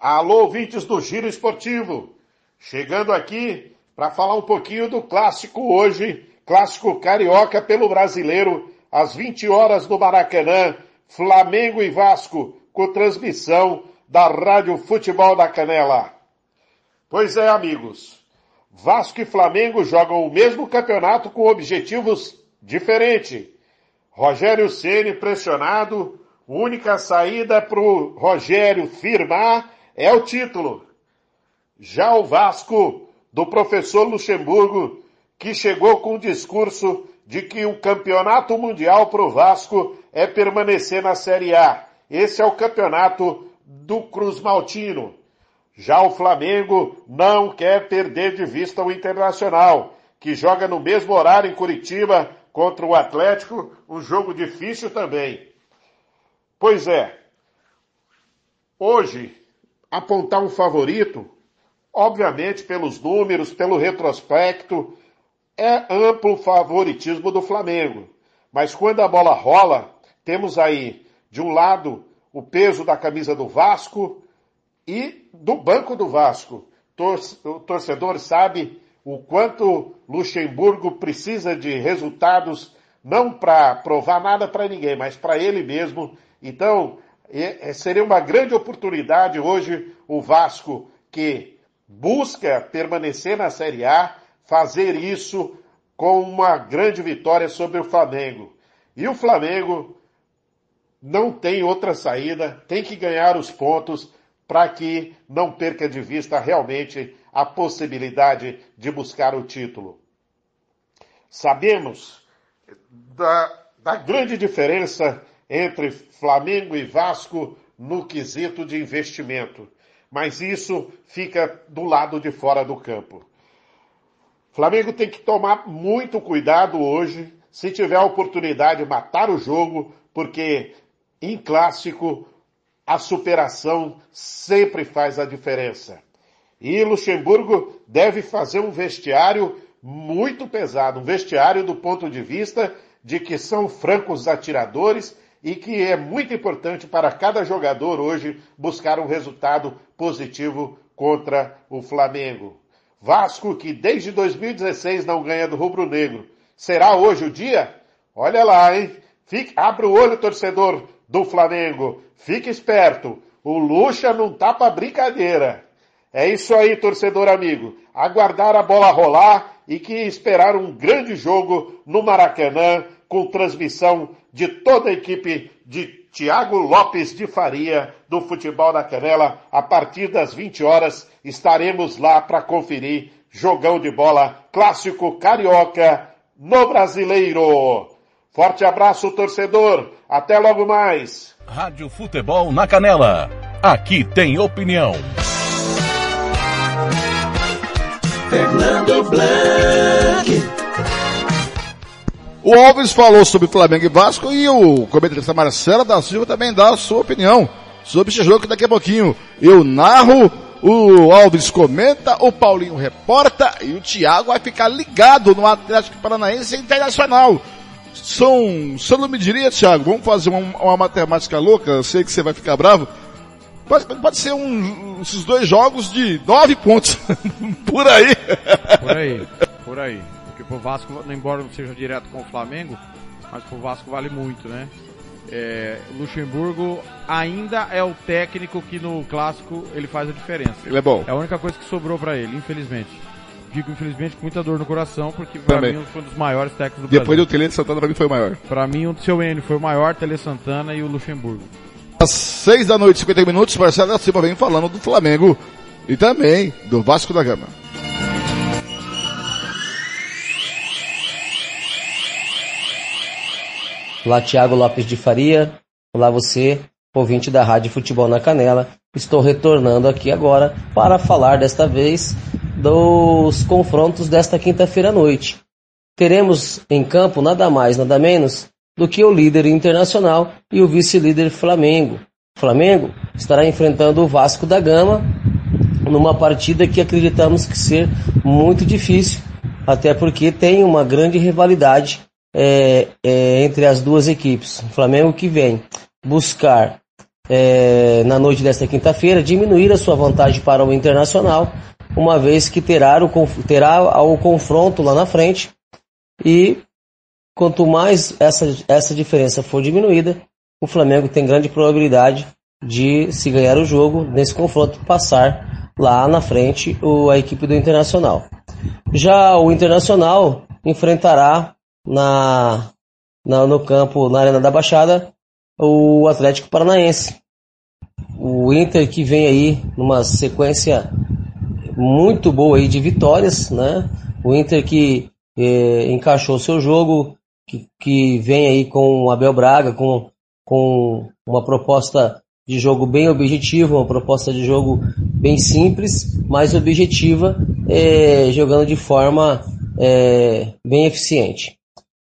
Alô, ouvintes do Giro Esportivo, chegando aqui para falar um pouquinho do clássico hoje, clássico carioca pelo brasileiro, às 20 horas no Maracanã, Flamengo e Vasco, com transmissão da Rádio Futebol da Canela. Pois é, amigos. Vasco e Flamengo jogam o mesmo campeonato com objetivos diferentes. Rogério Ceni pressionado, única saída para o Rogério firmar é o título. Já o Vasco, do professor Luxemburgo, que chegou com o discurso de que o campeonato mundial para o Vasco é permanecer na Série A. Esse é o campeonato do Cruz Maltino. Já o Flamengo não quer perder de vista o Internacional, que joga no mesmo horário em Curitiba contra o Atlético, um jogo difícil também. Pois é, hoje, apontar um favorito, obviamente pelos números, pelo retrospecto, é amplo favoritismo do Flamengo. Mas quando a bola rola, temos aí, de um lado, o peso da camisa do Vasco e do banco do Vasco. O torcedor sabe o quanto Luxemburgo precisa de resultados, não para provar nada para ninguém, mas para ele mesmo. Então, é, seria uma grande oportunidade hoje o Vasco que busca permanecer na Série A, fazer isso com uma grande vitória sobre o Flamengo. E o Flamengo não tem outra saída, tem que ganhar os pontos para que não perca de vista realmente a possibilidade de buscar o título. Sabemos da, da grande diferença entre Flamengo e Vasco no quesito de investimento, mas isso fica do lado de fora do campo. Flamengo tem que tomar muito cuidado hoje, se tiver a oportunidade de matar o jogo, porque em clássico a superação sempre faz a diferença. E Luxemburgo deve fazer um vestiário muito pesado, um vestiário do ponto de vista de que são francos atiradores e que é muito importante para cada jogador hoje buscar um resultado positivo contra o Flamengo. Vasco, que desde 2016 não ganha do Rubro Negro. Será hoje o dia? Olha lá, hein? Fique, abre o olho, torcedor do Flamengo. Fique esperto. O Lucha não tá brincadeira. É isso aí, torcedor amigo. Aguardar a bola rolar e que esperar um grande jogo no Maracanã com transmissão de toda a equipe de Tiago Lopes de Faria do Futebol da Canela. A partir das 20 horas estaremos lá para conferir jogão de bola clássico carioca no Brasileiro. Forte abraço, torcedor. Até logo mais. Rádio Futebol na Canela. Aqui tem opinião. Fernando Blanc. O Alves falou sobre Flamengo e Vasco e o comentarista Marcelo da Silva também dá a sua opinião sobre esse jogo que daqui a pouquinho eu narro, o Alves comenta, o Paulinho reporta e o Thiago vai ficar ligado no Atlético Paranaense Internacional. São, se eu não me diria, Thiago, vamos fazer uma, uma matemática louca, eu sei que você vai ficar bravo. Pode, pode ser um, esses dois jogos de nove pontos. por aí. Por aí, por aí. Porque pro Vasco, embora não seja direto com o Flamengo, mas pro Vasco vale muito, né? É, Luxemburgo ainda é o técnico que no clássico ele faz a diferença. Ele é bom. É a única coisa que sobrou para ele, infelizmente. Digo infelizmente com muita dor no coração, porque para mim foi um dos maiores técnicos do Depois Brasil. do Tele Santana, pra mim foi o maior. Para mim, o seu N foi o maior, Tele Santana e o Luxemburgo. Às seis da noite, 50 minutos, Marcelo da Silva vem falando do Flamengo e também do Vasco da Gama. Olá, Tiago Lopes de Faria. Olá, você, ouvinte da Rádio Futebol na Canela. Estou retornando aqui agora para falar desta vez dos confrontos desta quinta-feira à noite. Teremos em campo nada mais, nada menos do que o líder internacional e o vice-líder Flamengo. O Flamengo estará enfrentando o Vasco da Gama numa partida que acreditamos que ser muito difícil, até porque tem uma grande rivalidade é, é, entre as duas equipes. O Flamengo que vem buscar é, na noite desta quinta-feira diminuir a sua vantagem para o Internacional uma vez que terá o, terá o confronto lá na frente e quanto mais essa, essa diferença for diminuída, o Flamengo tem grande probabilidade de, se ganhar o jogo, nesse confronto, passar lá na frente o, a equipe do Internacional. Já o Internacional enfrentará na, na, no campo, na Arena da Baixada, o Atlético Paranaense. O Inter que vem aí numa sequência muito boa aí de vitórias, né? O Inter que eh, encaixou seu jogo, que, que vem aí com o Abel Braga, com, com uma proposta de jogo bem objetiva, uma proposta de jogo bem simples, mas objetiva, eh, jogando de forma eh, bem eficiente.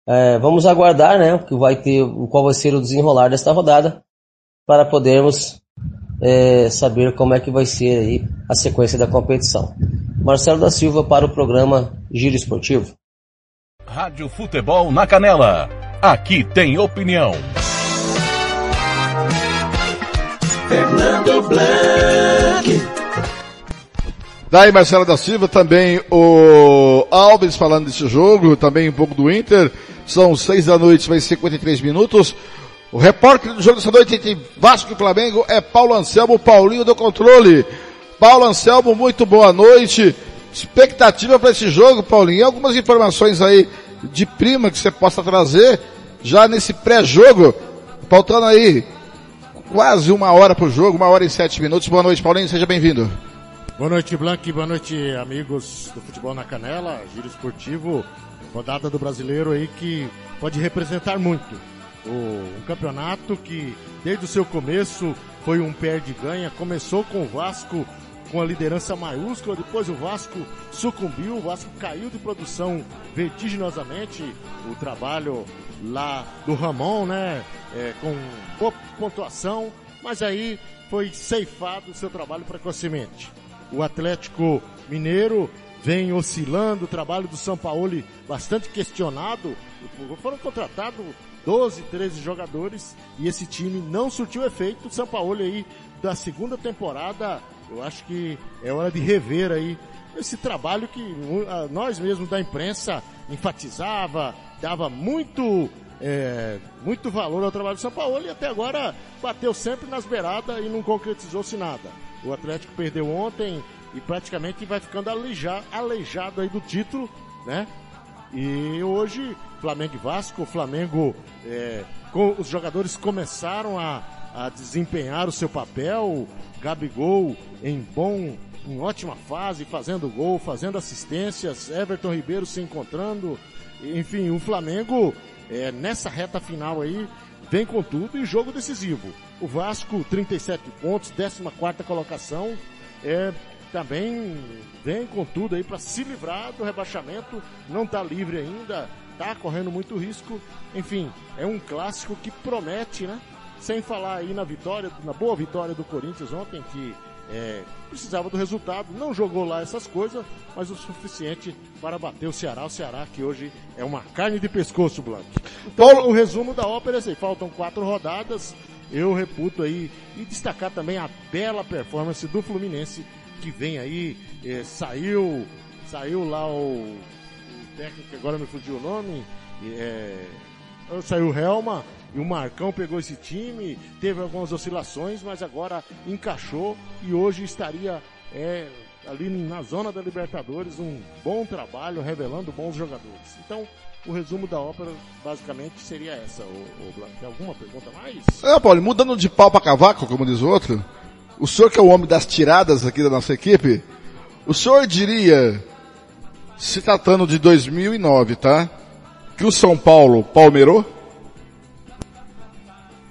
É, vamos aguardar, né, que vai ter, qual vai ser o desenrolar desta rodada, para podermos é, saber como é que vai ser aí a sequência da competição. Marcelo da Silva para o programa Giro Esportivo. Rádio Futebol na Canela. Aqui tem opinião. Fernando Blanc. Daí Marcelo da Silva, também o Alves falando desse jogo, também um pouco do Inter. São seis da noite, vai ser 53 minutos. O repórter do jogo dessa noite entre Vasco e Flamengo é Paulo Anselmo, Paulinho do controle. Paulo Anselmo, muito boa noite. Expectativa para esse jogo, Paulinho. Algumas informações aí de prima que você possa trazer já nesse pré-jogo. Faltando aí quase uma hora para o jogo, uma hora e sete minutos. Boa noite, Paulinho, seja bem-vindo. Boa noite, Blank. Boa noite, amigos do Futebol na Canela, Giro Esportivo, rodada do brasileiro aí que pode representar muito. O, um campeonato que, desde o seu começo, foi um perde-ganha. Começou com o Vasco com a liderança maiúscula, depois o Vasco sucumbiu, o Vasco caiu de produção vertiginosamente. O trabalho lá do Ramon, né, é, com boa pontuação, mas aí foi ceifado o seu trabalho precocemente. O Atlético Mineiro vem oscilando, o trabalho do São Paulo bastante questionado. Foram contratados 12, 13 jogadores e esse time não surtiu efeito. O São Paulo aí da segunda temporada, eu acho que é hora de rever aí esse trabalho que nós mesmos da imprensa enfatizava, dava muito é, muito valor ao trabalho do São Paulo e até agora bateu sempre nas beiradas e não concretizou-se nada. O Atlético perdeu ontem e praticamente vai ficando aleijado, aleijado aí do título, né? E hoje, Flamengo e Vasco, o Flamengo, é, com, os jogadores começaram a, a desempenhar o seu papel, Gabigol em bom, em ótima fase, fazendo gol, fazendo assistências, Everton Ribeiro se encontrando, enfim, o Flamengo é, nessa reta final aí vem com tudo e jogo decisivo. O Vasco, 37 pontos, 14 colocação, é, também vem com tudo aí para se livrar do rebaixamento, não está livre ainda, está correndo muito risco. Enfim, é um clássico que promete, né? Sem falar aí na vitória, na boa vitória do Corinthians ontem, que é, precisava do resultado, não jogou lá essas coisas, mas o suficiente para bater o Ceará. O Ceará que hoje é uma carne de pescoço, Blanco. Então, Paulo... o resumo da ópera é assim, faltam quatro rodadas, eu reputo aí, e destacar também a bela performance do Fluminense, que vem aí, é, saiu, saiu lá o, o técnico, agora me fugiu o nome, é, saiu o Helma, e o Marcão pegou esse time, teve algumas oscilações, mas agora encaixou e hoje estaria é, ali na zona da Libertadores, um bom trabalho, revelando bons jogadores. Então, o resumo da ópera basicamente seria essa, o, o Tem alguma pergunta mais? É, Paulo, mudando de pau para cavaco, como diz o outro, o senhor que é o homem das tiradas aqui da nossa equipe, o senhor diria, se tratando de 2009, tá? Que o São Paulo palmeirou?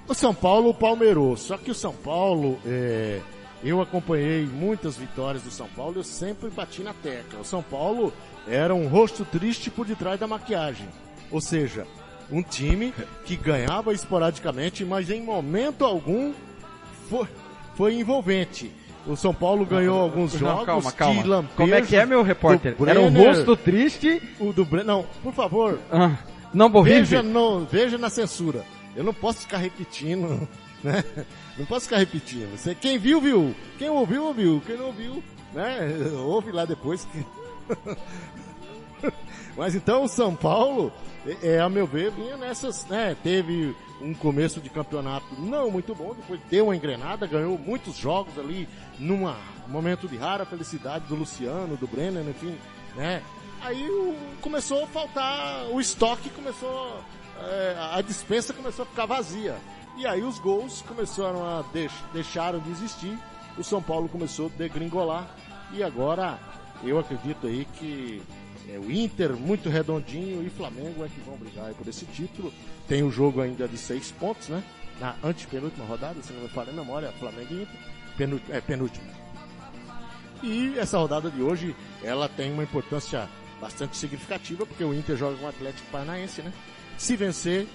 O São Paulo palmeirou, só que o São Paulo, é, eu acompanhei muitas vitórias do São Paulo, eu sempre bati na tecla. O São Paulo era um rosto triste por detrás da maquiagem. Ou seja, um time que ganhava esporadicamente, mas em momento algum foi, foi envolvente. O São Paulo ganhou não, alguns não, jogos. Calma, calma. Como é que é, meu repórter? Brenner, era um rosto triste. O do Brenner. Não, por favor. Ah, não. Veja, no, veja na censura. Eu não posso ficar repetindo, né? Não posso ficar repetindo. Você, quem viu, viu. Quem ouviu, ouviu. Quem não ouviu, né? Ouve lá depois. Mas então o São Paulo, é, a meu ver, vinha nessas, né? Teve um começo de campeonato não muito bom, depois deu uma engrenada, ganhou muitos jogos ali, num momento de rara felicidade do Luciano, do Brenner, enfim, né? Aí o, começou a faltar, o estoque começou, é, a dispensa começou a ficar vazia. E aí os gols começaram a deix, de existir, o São Paulo começou a degringolar e agora eu acredito aí que é, o Inter muito redondinho e Flamengo é que vão brigar por esse título. Tem o jogo ainda de seis pontos, né? Na antepenúltima rodada, se não me falha a memória, Flamengo e Inter. É, penúltima. E essa rodada de hoje, ela tem uma importância bastante significativa, porque o Inter joga com o Atlético Paranaense, né? Se vencer,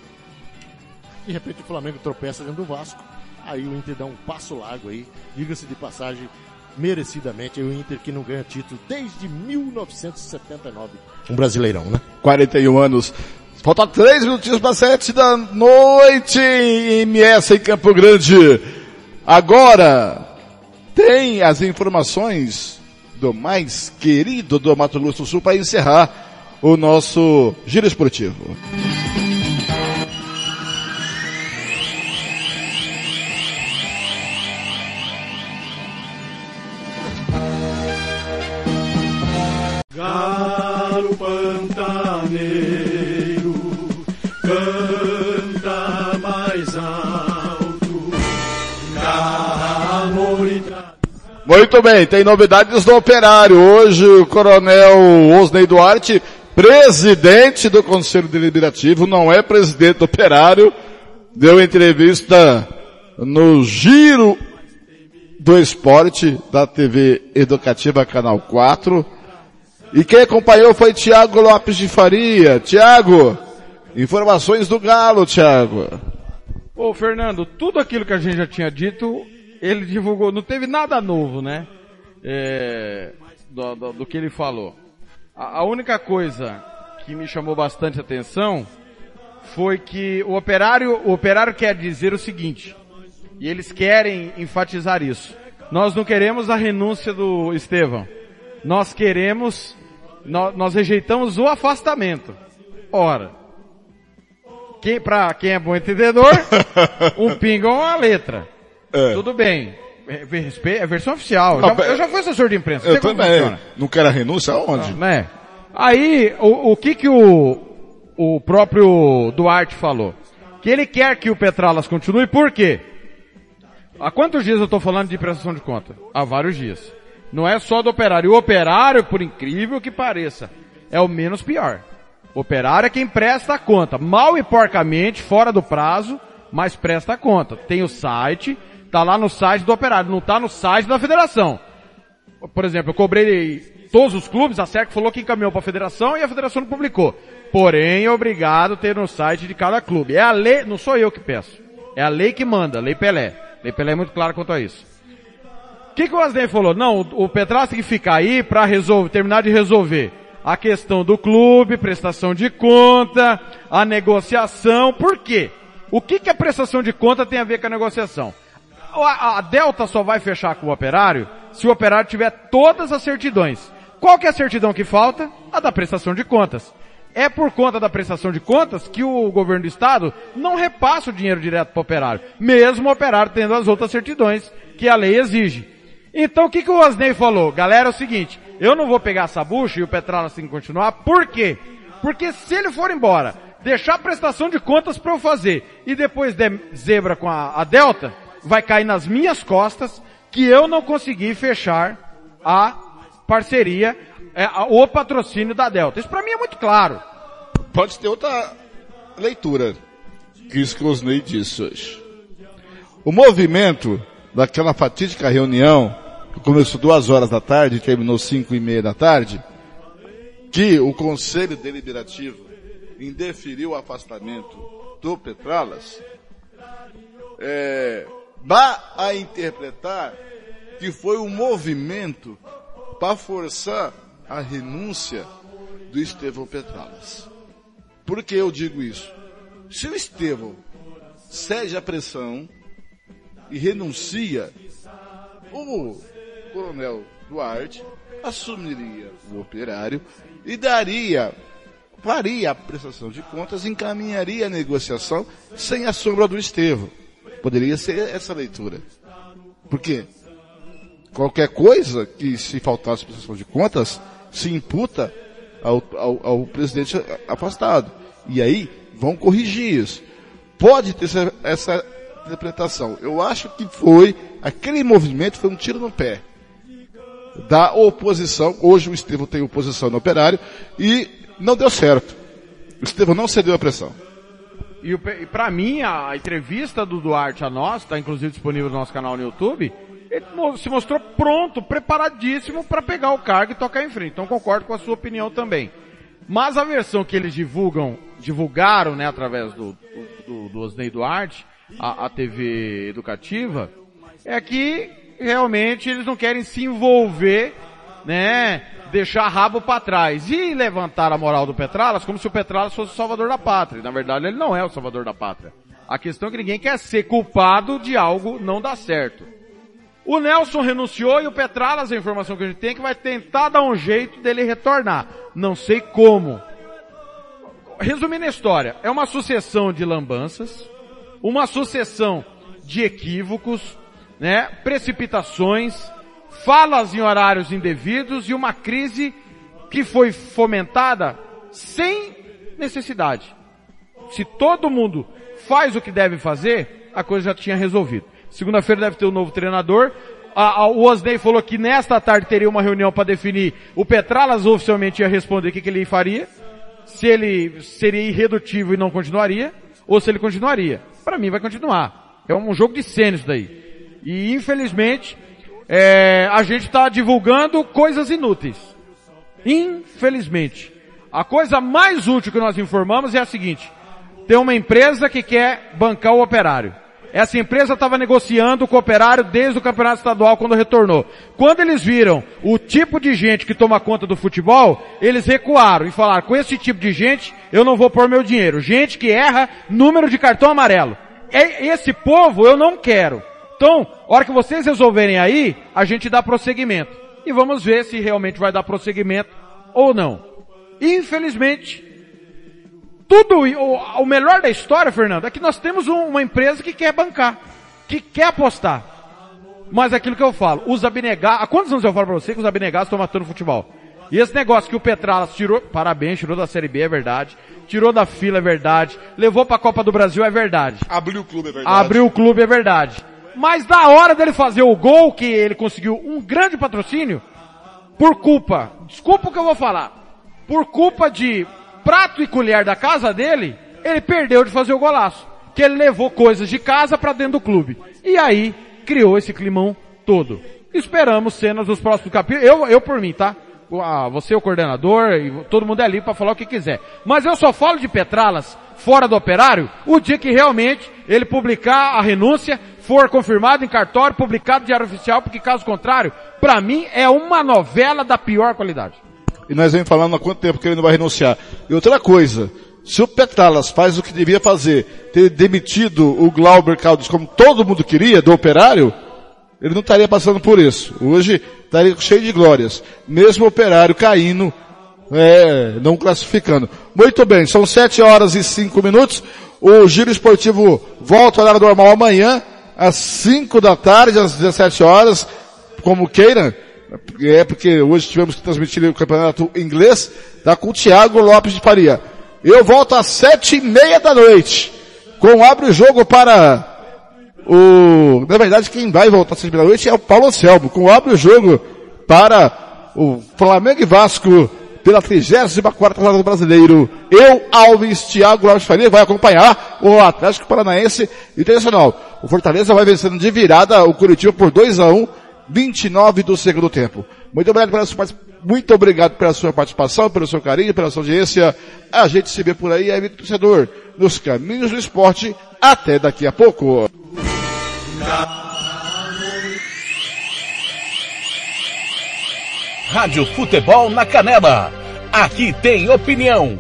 de repente o Flamengo tropeça dentro do Vasco. Aí o Inter dá um passo largo aí, diga-se de passagem, merecidamente. O Inter que não ganha título desde 1979. Um brasileirão, né? 41 anos. Falta 3 minutinhos para 7 da noite em MS em Campo Grande. Agora tem as informações do mais querido do Mato Grosso do Sul para encerrar o nosso giro esportivo. Galo pantaneiro, canta mais alto, Muito bem, tem novidades do operário. Hoje o coronel Osney Duarte, presidente do Conselho Deliberativo, não é presidente operário, deu entrevista no Giro do Esporte da TV Educativa Canal 4 e quem acompanhou foi Tiago Lopes de Faria. Tiago, informações do Galo, Tiago. Ô Fernando, tudo aquilo que a gente já tinha dito, ele divulgou, não teve nada novo, né? É, do, do, do, que ele falou. A, a única coisa que me chamou bastante atenção foi que o operário, o operário quer dizer o seguinte, e eles querem enfatizar isso. Nós não queremos a renúncia do Estevão. Nós queremos nós, nós rejeitamos o afastamento. Ora, quem, pra quem é bom entendedor, um pinga ou uma letra. É. Tudo bem. É, é versão oficial. Não, já, eu já fui assessor de imprensa. Eu também. Não quero a renúncia aonde? Não, né? Aí, o, o que que o, o próprio Duarte falou? Que ele quer que o Petralas continue, por quê? Há quantos dias eu estou falando de prestação de conta? Há vários dias. Não é só do operário. O operário, por incrível que pareça, é o menos pior. O operário é quem presta a conta. Mal e porcamente, fora do prazo, mas presta a conta. Tem o site, tá lá no site do operário, não tá no site da federação. Por exemplo, eu cobrei todos os clubes, a SERC falou que encaminhou para a federação e a federação não publicou. Porém, é obrigado a ter no site de cada clube. É a lei, não sou eu que peço. É a lei que manda, lei Pelé. Lei Pelé é muito clara quanto a isso que, que o Asnei falou? Não, o, o Petras tem que ficar aí para resolver, terminar de resolver a questão do clube, prestação de conta, a negociação. Por quê? O que, que a prestação de conta tem a ver com a negociação? A, a Delta só vai fechar com o operário se o operário tiver todas as certidões. Qual que é a certidão que falta? A da prestação de contas. É por conta da prestação de contas que o governo do estado não repassa o dinheiro direto para o operário, mesmo o operário tendo as outras certidões que a lei exige. Então o que, que o Osney falou? Galera, é o seguinte, eu não vou pegar essa bucha e o Petralha que continuar, por quê? Porque se ele for embora, deixar a prestação de contas para eu fazer e depois der zebra com a, a Delta, vai cair nas minhas costas que eu não consegui fechar a parceria, é, o patrocínio da Delta. Isso para mim é muito claro. Pode ter outra leitura que isso que o Osney disse hoje. O movimento daquela fatídica reunião, que começou duas horas da tarde e terminou cinco e meia da tarde, que o Conselho Deliberativo indeferiu o afastamento do Petralas, é, dá a interpretar que foi um movimento para forçar a renúncia do Estevão Petralas. Por que eu digo isso? Se o Estevão cede à pressão, e renuncia, o coronel Duarte assumiria o operário e daria, faria a prestação de contas, encaminharia a negociação sem a sombra do Estevão. Poderia ser essa leitura. Por quê? Qualquer coisa que se faltasse prestação de contas se imputa ao, ao, ao presidente afastado. E aí vão corrigir isso. Pode ter essa, essa interpretação. Eu acho que foi, aquele movimento foi um tiro no pé da oposição. Hoje o Estevão tem oposição no operário e não deu certo. O Estevão não cedeu a pressão. E, e para mim, a, entrevista do Duarte a nós, está inclusive disponível no nosso canal no YouTube, ele se mostrou pronto, preparadíssimo para pegar o cargo e tocar em frente. Então concordo com a sua opinião também. Mas a versão que eles divulgam, divulgaram, né, através do, do, do Osnei Duarte, a, a TV educativa, é que realmente eles não querem se envolver, né, deixar rabo para trás e levantar a moral do Petralas como se o Petralas fosse o salvador da pátria. Na verdade, ele não é o salvador da pátria. A questão é que ninguém quer ser culpado de algo não dar certo. O Nelson renunciou e o Petralas, a informação que a gente tem, é que vai tentar dar um jeito dele retornar. Não sei como. Resumindo a história, é uma sucessão de lambanças, uma sucessão de equívocos, né, precipitações, falas em horários indevidos e uma crise que foi fomentada sem necessidade. Se todo mundo faz o que deve fazer, a coisa já tinha resolvido. Segunda-feira deve ter um novo treinador. A, a, o Osney falou que nesta tarde teria uma reunião para definir. O Petralas oficialmente ia responder o que, que ele faria. Se ele seria irredutível e não continuaria, ou se ele continuaria. Para mim vai continuar. É um jogo de cena isso daí. E infelizmente, é, a gente está divulgando coisas inúteis. Infelizmente. A coisa mais útil que nós informamos é a seguinte. Tem uma empresa que quer bancar o operário. Essa empresa estava negociando com o operário desde o campeonato estadual quando retornou. Quando eles viram o tipo de gente que toma conta do futebol, eles recuaram e falaram, com esse tipo de gente, eu não vou pôr meu dinheiro. Gente que erra número de cartão amarelo. É, esse povo eu não quero. Então, a hora que vocês resolverem aí, a gente dá prosseguimento. E vamos ver se realmente vai dar prosseguimento ou não. Infelizmente, tudo, o, o melhor da história, Fernando, é que nós temos um, uma empresa que quer bancar, que quer apostar. Mas é aquilo que eu falo, os abnegados, há quantos anos eu falo pra você que os abnegados estão matando futebol? E esse negócio que o Petralas tirou, parabéns, tirou da Série B, é verdade. Tirou da fila, é verdade. Levou pra Copa do Brasil, é verdade. Abriu o clube, é verdade. Abriu o clube, é verdade. Mas da hora dele fazer o gol, que ele conseguiu um grande patrocínio, por culpa, desculpa o que eu vou falar, por culpa de prato e colher da casa dele, ele perdeu de fazer o golaço. Que ele levou coisas de casa para dentro do clube. E aí, criou esse climão todo. Esperamos cenas dos próximos capítulos. Eu, eu por mim, tá? Você é o coordenador e todo mundo é ali para falar o que quiser. Mas eu só falo de Petralas fora do operário o dia que realmente ele publicar a renúncia, for confirmado em cartório, publicado diário oficial, porque caso contrário, para mim é uma novela da pior qualidade. E nós vem falando há quanto tempo que ele não vai renunciar. E outra coisa, se o Petralas faz o que devia fazer, ter demitido o Glauber Caldas como todo mundo queria, do operário, ele não estaria passando por isso. Hoje estaria cheio de glórias. Mesmo o operário caindo, é, não classificando. Muito bem, são sete horas e cinco minutos. O giro esportivo volta ao horário normal amanhã, às cinco da tarde, às 17 horas, como queira. É porque hoje tivemos que transmitir o campeonato inglês, tá com o Thiago Lopes de Faria. Eu volto às sete e meia da noite, com abre o jogo para o, na verdade quem vai voltar às sete da noite é o Paulo Anselmo, com abre o jogo para o Flamengo e Vasco pela 34 rodada do Brasileiro. Eu, Alves, Thiago de Faria, vai acompanhar o Atlético Paranaense Internacional. O Fortaleza vai vencendo de virada o Curitiba por 2 a 1 29 do segundo tempo. Muito obrigado pela sua, muito obrigado pela sua participação, pelo seu carinho, pela sua audiência. A gente se vê por aí, amigo torcedor, nos caminhos do esporte. Até daqui a pouco. Rádio Futebol na Canela. Aqui tem opinião.